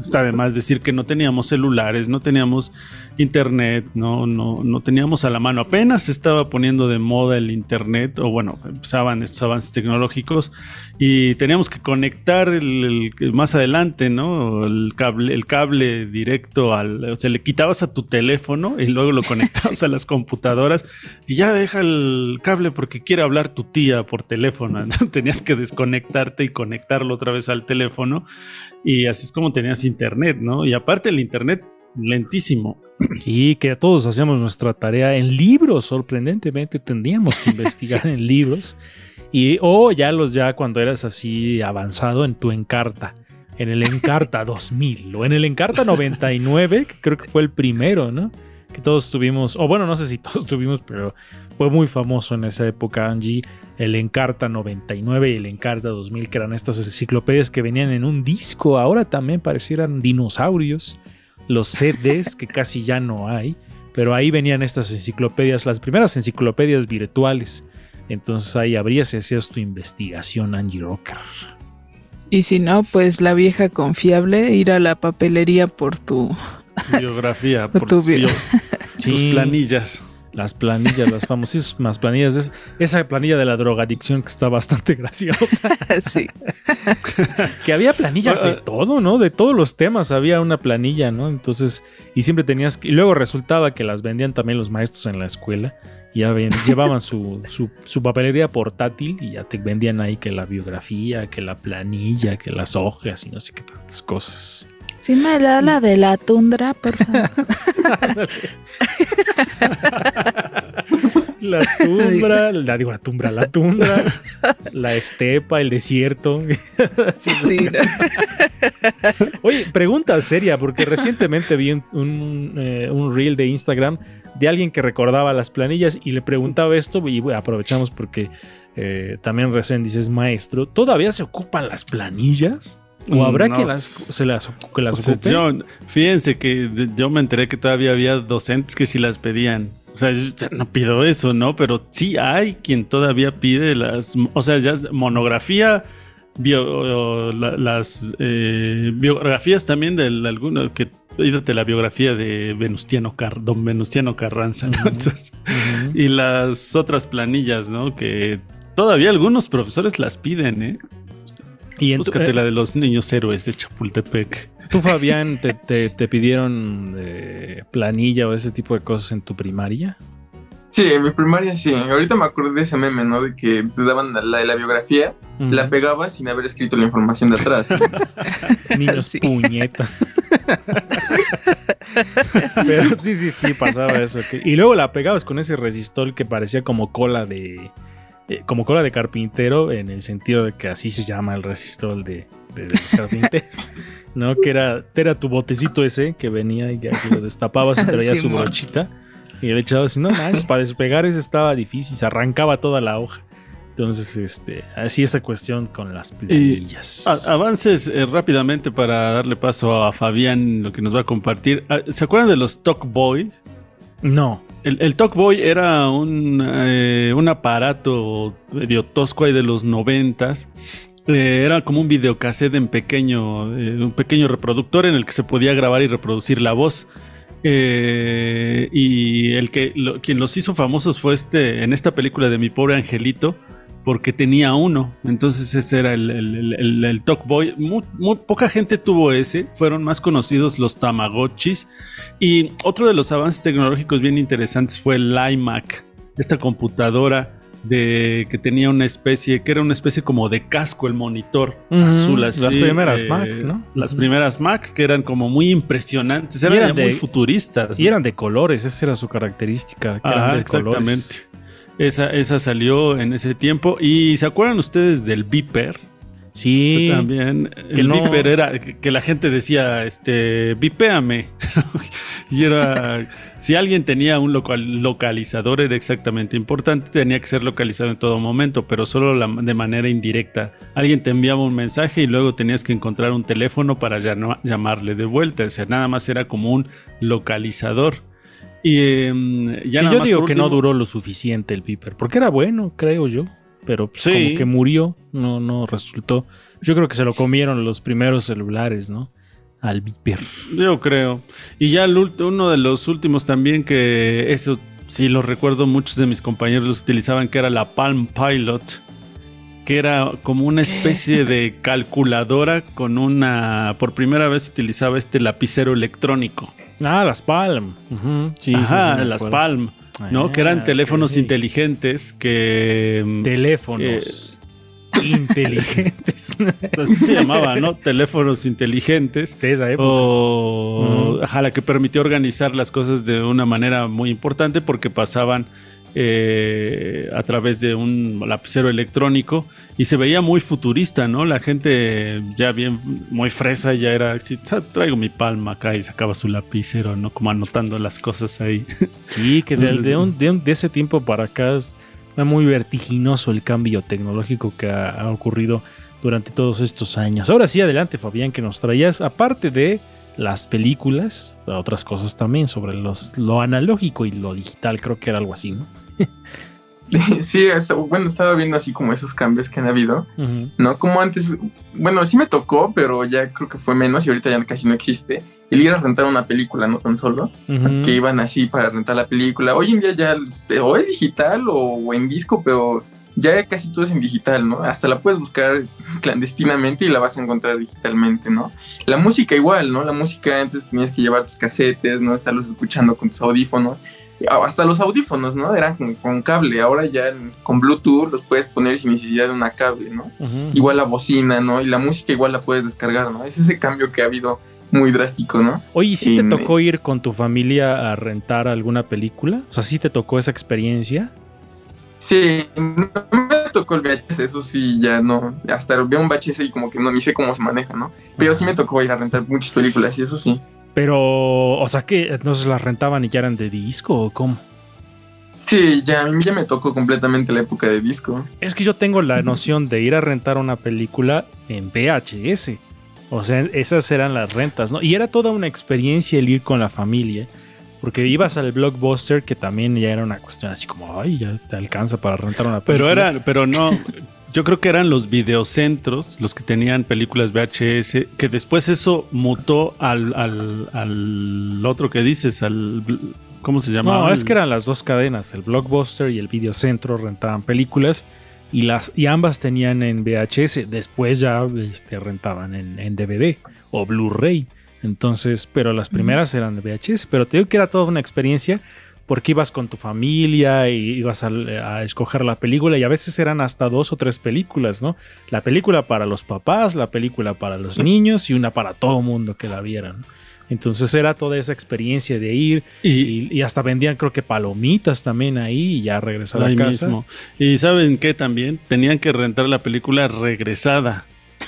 está de más decir que no teníamos celulares, no teníamos internet, no, no, no teníamos a la mano. Apenas se estaba poniendo de moda el internet, o bueno, empezaban estos avances tecnológicos y teníamos que conectar el, el- más adelante, ¿no? El cable, el cable directo al, o sea, le quitabas a tu teléfono y luego lo conectabas a las computadoras y ya deja el cable porque quiere hablar tu tía por teléfono. ¿no? Tenías que desconectarte y conectarlo otra vez al teléfono y así es como tenías internet, ¿no? Y aparte el internet lentísimo. Y que todos hacíamos nuestra tarea en libros, sorprendentemente tendríamos que investigar en libros. Y, o ya los ya cuando eras así avanzado en tu Encarta, en el Encarta 2000 o en el Encarta 99, que creo que fue el primero, ¿no? Que todos tuvimos, o bueno, no sé si todos tuvimos, pero fue muy famoso en esa época, Angie, el Encarta 99 y el Encarta 2000, que eran estas enciclopedias que venían en un disco, ahora también parecieran dinosaurios, los CDs que casi ya no hay, pero ahí venían estas enciclopedias, las primeras enciclopedias virtuales. Entonces ahí abrías y hacías tu investigación, Angie Rocker. Y si no, pues la vieja confiable, ir a la papelería por tu... Biografía, Por por tu tus, bio- planillas. Las planillas, las famosísimas planillas. Es- esa planilla de la drogadicción que está bastante graciosa. sí. que había planillas de todo, ¿no? De todos los temas había una planilla, ¿no? Entonces, y siempre tenías que. Y luego resultaba que las vendían también los maestros en la escuela. Y ya ven- llevaban su, su, su papelería portátil y ya te vendían ahí que la biografía, que la planilla, que las hojas y no sé qué tantas cosas. Sí me da la de la tundra, por favor. La tumbra, la digo la tumbra, la tundra, la estepa, el desierto. Sí. Oye, pregunta seria, porque recientemente vi un, un, eh, un reel de Instagram de alguien que recordaba las planillas y le preguntaba esto, y bueno, aprovechamos porque eh, también recién dices maestro, ¿todavía se ocupan las planillas? ¿O habrá No que las, se las, que las O sea, ocupen? yo, fíjense que yo me enteré que todavía había docentes que sí las pedían. O sea, yo no pido eso, ¿no? Pero sí hay quien todavía pide las. O sea, ya monografía bio- la- las eh, biografías también de alguno que ídate la biografía de Venustiano Car don Venustiano Carranza ¿no? Entonces, y las otras planillas no que todavía algunos profesores las piden eh y en- búscate eh, la de los niños héroes de Chapultepec ¿Tú, Fabián, te, te- te pidieron eh, planilla o ese tipo de cosas en tu primaria? Sí, en mi primaria sí. Ahorita me acordé de ese meme, ¿no? De que te daban la de la biografía, la pegabas sin haber escrito la información de atrás. Niños puñeta. Pero sí, sí, sí, pasaba eso. Y luego la pegabas con ese resistol que parecía como cola de. Eh, como cola de carpintero, en el sentido de que así se llama el resistol de, de- de los carpinteros. ¿No? Que era, era tu botecito ese que venía y ya lo destapabas y traía su brochita. Y le echabas así, no manches, para despegar ese estaba difícil, se arrancaba toda la hoja. Entonces, este, así esa cuestión con las planillas. A- avances eh, rápidamente para darle paso a Fabián, lo que nos va a compartir. Ah, ¿Se acuerdan de los Talk Boys? No. El, el Talk Boy era un, eh, aparato medio tosco de los noventas. Eh, era como un videocassette en pequeño, eh, un pequeño reproductor en el que se podía grabar y reproducir la voz. Eh, y el que quien los hizo famosos fue este en esta película de Mi pobre angelito, porque tenía uno. Entonces ese era el, el, el- el- el Talk Boy. Muy, muy poca gente tuvo ese. Fueron más conocidos los Tamagotchis. Y otro de los avances tecnológicos bien interesantes fue el iMac. Esta computadora de que tenía una especie, que era una especie como de casco el monitor azul así. las primeras eh, Mac, ¿no? Las primeras Mac que eran como muy impresionantes, eran, eran muy futuristas. Y ¿no? eran de colores, esa era su característica. Que eran Ajá, de exactamente. colores. Esa, esa salió en ese tiempo. ¿Y se acuerdan ustedes del Viper? Sí. También. Que el no- Viper era que la gente decía, este, vipéame. y era, si alguien tenía un local- localizador era exactamente importante, tenía que ser localizado en todo momento, pero solo la- de manera indirecta. Alguien te enviaba un mensaje y luego tenías que encontrar un teléfono para llama- llamarle de vuelta. O sea, nada más era como un localizador. Y em, ya Que nada yo digo que no duró lo suficiente el Piper, porque era bueno, creo yo. Pero pues, Sí. como que murió, no, no resultó. Yo creo que se lo comieron los primeros celulares, ¿no? Al Viper. Yo creo. Y ya el uno de los últimos también que eso sí lo recuerdo, muchos de mis compañeros los utilizaban, que era la Palm Pilot, que era como una especie de calculadora con una... Por primera vez utilizaba este lapicero electrónico. Ah, las Palm. Sí, sí, Ajá, sí, las. Palm, ¿no? que eran Ah, teléfonos inteligentes que... mm, Teléfonos inteligentes. Así se llamaba, ¿no? Teléfonos inteligentes. De esa época. O, ajá, la que permitió organizar las cosas de una manera muy importante porque pasaban eh, a través de un lapicero electrónico y se veía muy futurista, ¿no? La gente ya bien, muy fresa, ya era así, "Ah, traigo mi palma acá y sacaba su lapicero, ¿no? Como anotando las cosas ahí. Sí, que de, de un- de un- de ese tiempo para acá es muy vertiginoso el cambio tecnológico que ha, ha ocurrido durante todos estos años. Ahora sí, adelante Fabián, que nos traías, aparte de las películas, otras cosas también sobre los, lo analógico y lo digital, creo que era algo así, ¿no? Sí, bueno, estaba viendo así como esos cambios que han habido. ¿no? Como antes, bueno, sí me tocó, pero ya creo que fue menos y ahorita ya casi no existe. El ir a rentar una película, no tan solo, que iban así para rentar la película. Hoy en día ya o es digital o, o en disco, pero ya casi todo es en digital, ¿no? Hasta la puedes buscar clandestinamente y la vas a encontrar digitalmente, ¿no? La música igual, ¿no? La música antes tenías que llevar tus casetes, ¿no? Estarlos escuchando con tus audífonos. Hasta los audífonos, ¿no? Eran con, con cable. Ahora ya con Bluetooth los puedes poner sin necesidad de una cable, ¿no? Igual la bocina, ¿no? Y la música igual la puedes descargar, ¿no? Es ese cambio que ha habido muy drástico, ¿no? Oye, ¿y si En- te tocó ir con tu familia a rentar alguna película? O sea, ¿sí te tocó esa experiencia? Sí, no me tocó el VHS, eso sí, ya no. Hasta veo un VHS y como que no ni sé cómo se maneja, ¿no? Pero sí me tocó ir a rentar muchas películas y eso sí. Pero, o sea, que entonces las rentaban y ya eran de disco o cómo? Sí, ya a mí ya me tocó completamente la época de disco. Es que yo tengo la noción de ir a rentar una película en VHS. O sea, esas eran las rentas, ¿no? Y era toda una experiencia el ir con la familia. Porque ibas al blockbuster, que también ya era una cuestión así como, ay, ya te alcanza para rentar una Pero película. era, pero no. yo creo que eran los videocentros los que tenían películas VHS, que después eso mutó al, al, al otro que dices, al... ¿Cómo se llama? No, es que eran las dos cadenas, el Blockbuster y el Videocentro rentaban películas y, las, y ambas tenían en VHS, después ya este, rentaban en, en DVD o Blu-ray. Entonces, pero las primeras eran de VHS, pero te digo que era toda una experiencia porque ibas con tu familia y ibas a, a, escoger la película y a veces eran hasta dos o tres películas, ¿no? La película para los papás, la película para los niños y una para todo mundo que la vieran. Entonces era toda esa experiencia de ir y, y hasta vendían creo que palomitas también ahí y ya regresar a casa. Mismo. Y saben qué también tenían que rentar la película regresada.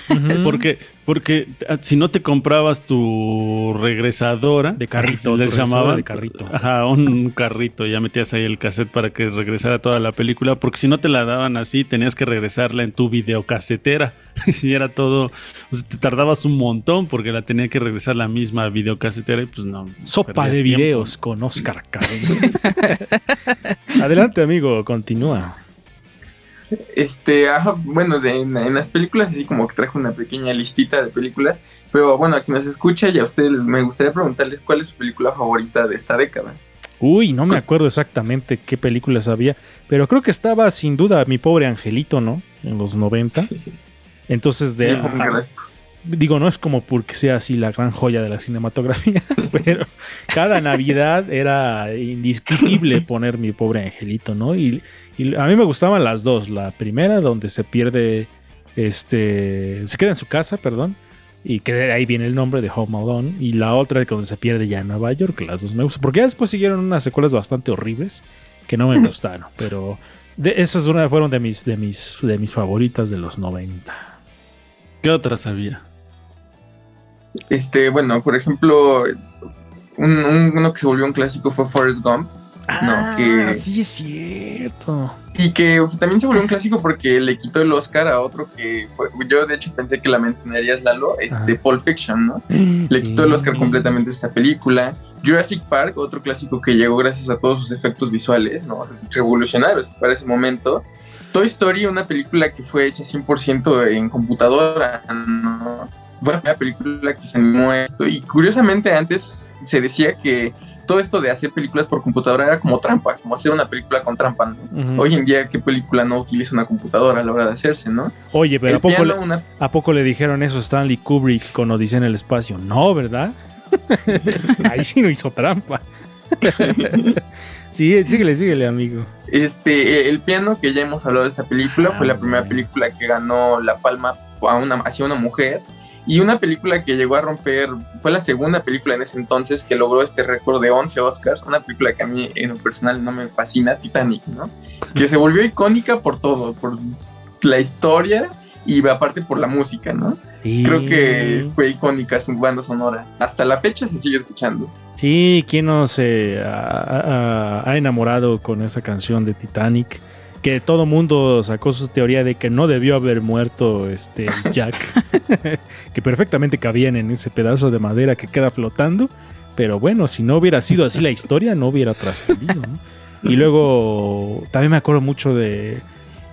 Uh -huh. Porque, porque si no te comprabas tu regresadora de carrito, les llamaba de carrito, ajá, un carrito, ya metías ahí el cassette para que regresara toda la película, porque si no te la daban así, tenías que regresarla en tu videocasetera y era todo, o sea, te tardabas un montón porque la tenía que regresar la misma videocasetera y pues no. Sopa de tiempo. videos con Oscar Adelante, amigo, continúa. Este, ajá, bueno, de, en, en, las películas así como que trajo una pequeña listita de películas, pero bueno, a quien nos escucha y a ustedes me gustaría preguntarles cuál es su película favorita de esta década. Uy, no me acuerdo exactamente qué películas había, pero creo que estaba sin duda mi pobre angelito, ¿no? En los 90. Entonces, de... Sí, digo, no es como porque sea así la gran joya de la cinematografía, pero cada Navidad era indiscutible poner mi pobre angelito, ¿no? Y, y, a mí me gustaban las dos. La primera, donde se pierde, este, se queda en su casa, perdón, y que de ahí viene el nombre de Home Alone. Y la otra, donde se pierde ya en Nueva York, las dos me gustan. Porque ya después siguieron unas secuelas bastante horribles que no me gustaron, pero de, esas fueron de mis, de, mis, de mis favoritas de los 90. ¿Qué otras había? Este, bueno, por ejemplo, un, un, uno que se volvió un clásico fue Forrest Gump. Ah, no, que, sí es cierto. Y que también se volvió un clásico porque le quitó el Oscar a otro que fue, yo de hecho pensé que la mencionarías Lalo, este Ajá. Pulp Fiction, ¿no? Le quitó el Oscar completamente a esta película. Jurassic Park, otro clásico que llegó gracias a todos sus efectos visuales, ¿no? Revolucionarios para ese momento. Toy Story, una película que fue hecha 100% en computadora, ¿no? Fue la primera película que se animó a esto. Y curiosamente antes se decía que todo esto de hacer películas por computadora era como trampa, como hacer una película con trampa. ¿no? Uh -huh. Hoy en día, ¿qué película no utiliza una computadora a la hora de hacerse, no? Oye, pero ¿a poco, le, una... ¿a poco, le, dijeron eso Stanley Kubrick con Odisea en el espacio? No, ¿verdad? Ahí sí no hizo trampa. sí, síguele, síguele, amigo. Este, el piano que ya hemos hablado de esta película ah, fue la primera película que ganó la palma a una, hacia una mujer y una película que llegó a romper, fue la segunda película en ese entonces que logró este récord de 11 Oscars, una película que a mí en lo personal no me fascina, Titanic, ¿no? Que se volvió icónica por todo, por la historia y aparte por la música, ¿no? Sí. Creo que fue icónica su banda sonora. Hasta la fecha se sigue escuchando. Sí, ¿quién no se ha, ha, ha enamorado con esa canción de Titanic? Que todo mundo sacó su teoría de que no debió haber muerto este Jack, que perfectamente cabían en ese pedazo de madera que queda flotando, pero bueno, si no hubiera sido así la historia, no hubiera trascendido. ¿no? Y luego también me acuerdo mucho de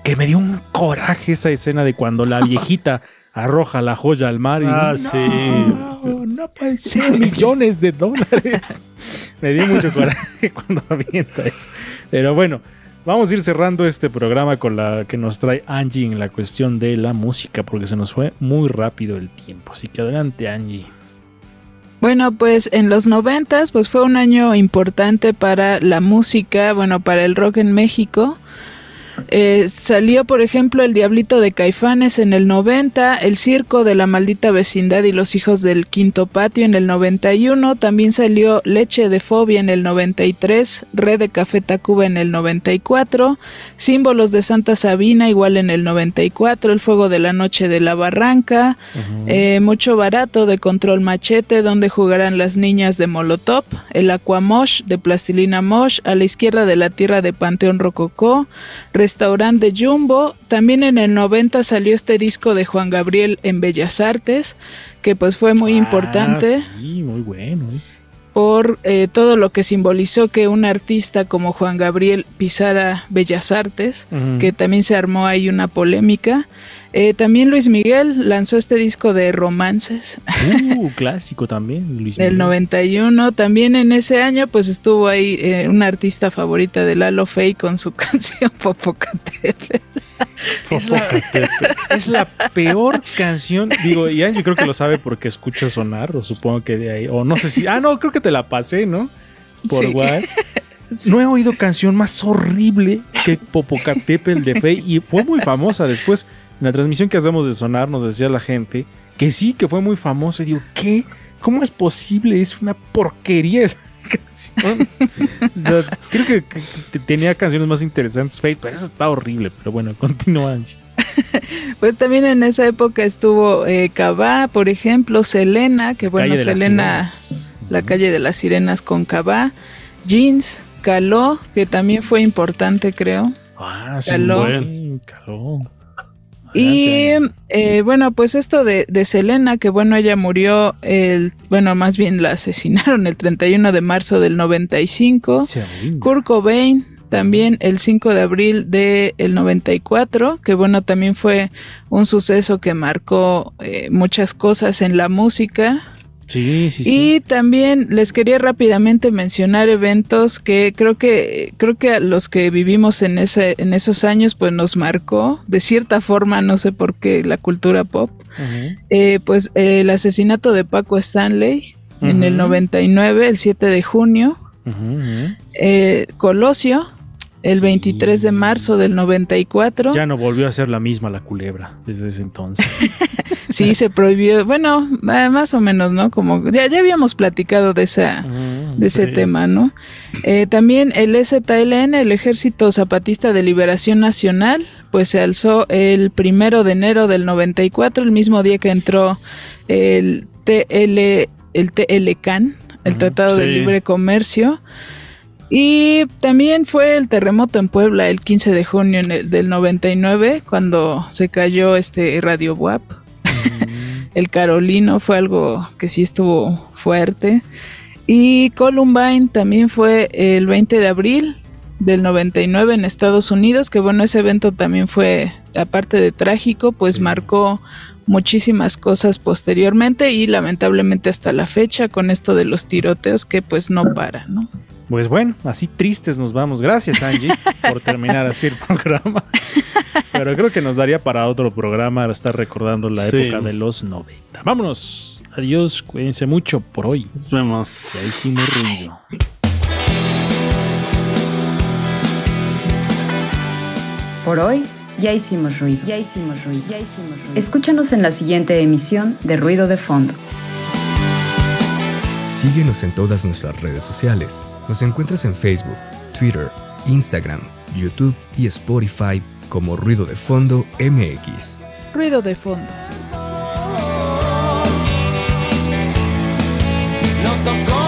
que me dio un coraje esa escena de cuando la viejita arroja la joya al mar y ah, no, sí. no puede ser millones de dólares. me dio mucho coraje cuando avienta eso. Pero bueno, Vamos a ir cerrando este programa con la que nos trae Angie en la cuestión de la música, porque se nos fue muy rápido el tiempo. Así que adelante, Angie. Bueno, pues en los noventas, pues fue un año importante para la música, bueno, para el rock en México. Eh, salió, por ejemplo, El Diablito de Caifanes en el 90, El Circo de la Maldita Vecindad y los Hijos del Quinto Patio en el 91, también salió Leche de Fobia en el 93, Red de Café Tacuba en el 94, Símbolos de Santa Sabina igual en el 94, El Fuego de la Noche de la Barranca, uh -huh. eh, Mucho Barato de Control Machete, donde jugarán las niñas de Molotov, El Aquamosh de Plastilina Mosh, A la izquierda de la Tierra de Panteón Rococó, Restaurante Jumbo. También en el 90 salió este disco de Juan Gabriel en Bellas Artes, que pues fue muy ah, importante. Sí, muy bueno es. por eh, todo lo que simbolizó que un artista como Juan Gabriel pisara Bellas Artes, que también se armó ahí una polémica. Eh, también Luis Miguel lanzó este disco de romances Uh, clásico también, Luis del Miguel. 91. También en ese año pues estuvo ahí eh, una artista favorita de Lalo Fey con su canción Popocatépetl. Es la, es la peor canción. Digo, y Angie creo que lo sabe porque escucha sonar, o supongo que de ahí. O no sé si. Ah, no, creo que te la pasé, ¿no? Por Sí. WhatsApp. No he oído canción más horrible que Popocatépetl de Fey y fue muy famosa. Después, en la transmisión que hacemos de sonar, nos decía la gente que sí, que fue muy famosa. Y digo, ¿qué? ¿Cómo es posible? Es una porquería esa canción. O sea, creo que, tenía canciones más interesantes, pero esa está horrible. Pero bueno, continúa, Angie. Pues también en esa época estuvo eh, Cabá, por ejemplo, Selena, que bueno, Selena, la calle de las sirenas con Cabá, Jeans, Caló, que también fue importante, creo. Ah, sí, Caló. buen. Caló. Y eh, bueno, pues esto de, de Selena, que bueno, ella murió el, bueno, más bien la asesinaron el 31 de marzo del 95. Kurt Cobain también el 5 de abril del 94, que bueno, también fue un suceso que marcó eh, muchas cosas en la música. Sí, sí, sí. Y también les quería rápidamente mencionar eventos que creo que creo que a los que vivimos en ese en esos años pues nos marcó de cierta forma, no sé por qué la cultura pop. Eh, pues eh, el asesinato de Paco Stanley en el Ujú. 99, el 7 de junio. Eh, Colosio, el 23 de marzo del 94. Ya no volvió a ser la misma la culebra desde ese entonces. Sí, se prohibió. Bueno, más o menos, ¿no? Como ya, ya habíamos platicado de, esa, de ese sí. tema, ¿no? Eh, también el ZLN, el Ejército Zapatista de Liberación Nacional, pues se alzó el primero de enero del 94, el mismo día que entró el TL, el TLCAN, el Tratado de. Libre Comercio. Y también fue el terremoto en Puebla el 15 de junio en el- del 99, cuando se cayó este Radio WAP. El Carolino fue algo que sí estuvo fuerte. Y Columbine también fue el 20 de abril del 99 en Estados Unidos, que bueno, ese evento también fue, aparte de trágico, pues marcó muchísimas cosas posteriormente y lamentablemente hasta la fecha con esto de los tiroteos que pues no para, ¿no? Pues bueno, así tristes nos vamos. Gracias, Angie, por terminar así el programa. Pero creo que nos daría para otro programa estar recordando la Sí. época de los 90. Vámonos. Adiós, cuídense mucho por hoy. Nos vemos. Ya hicimos ruido. Por hoy ya hicimos ruido. Ya hicimos ruido. Ya hicimos ruido. Escúchanos en la siguiente emisión de Ruido de Fondo. Síguenos en todas nuestras redes sociales. Nos encuentras en Facebook, Twitter, Instagram, YouTube y Spotify como Ruido de Fondo MX. Ruido de fondo. No tocó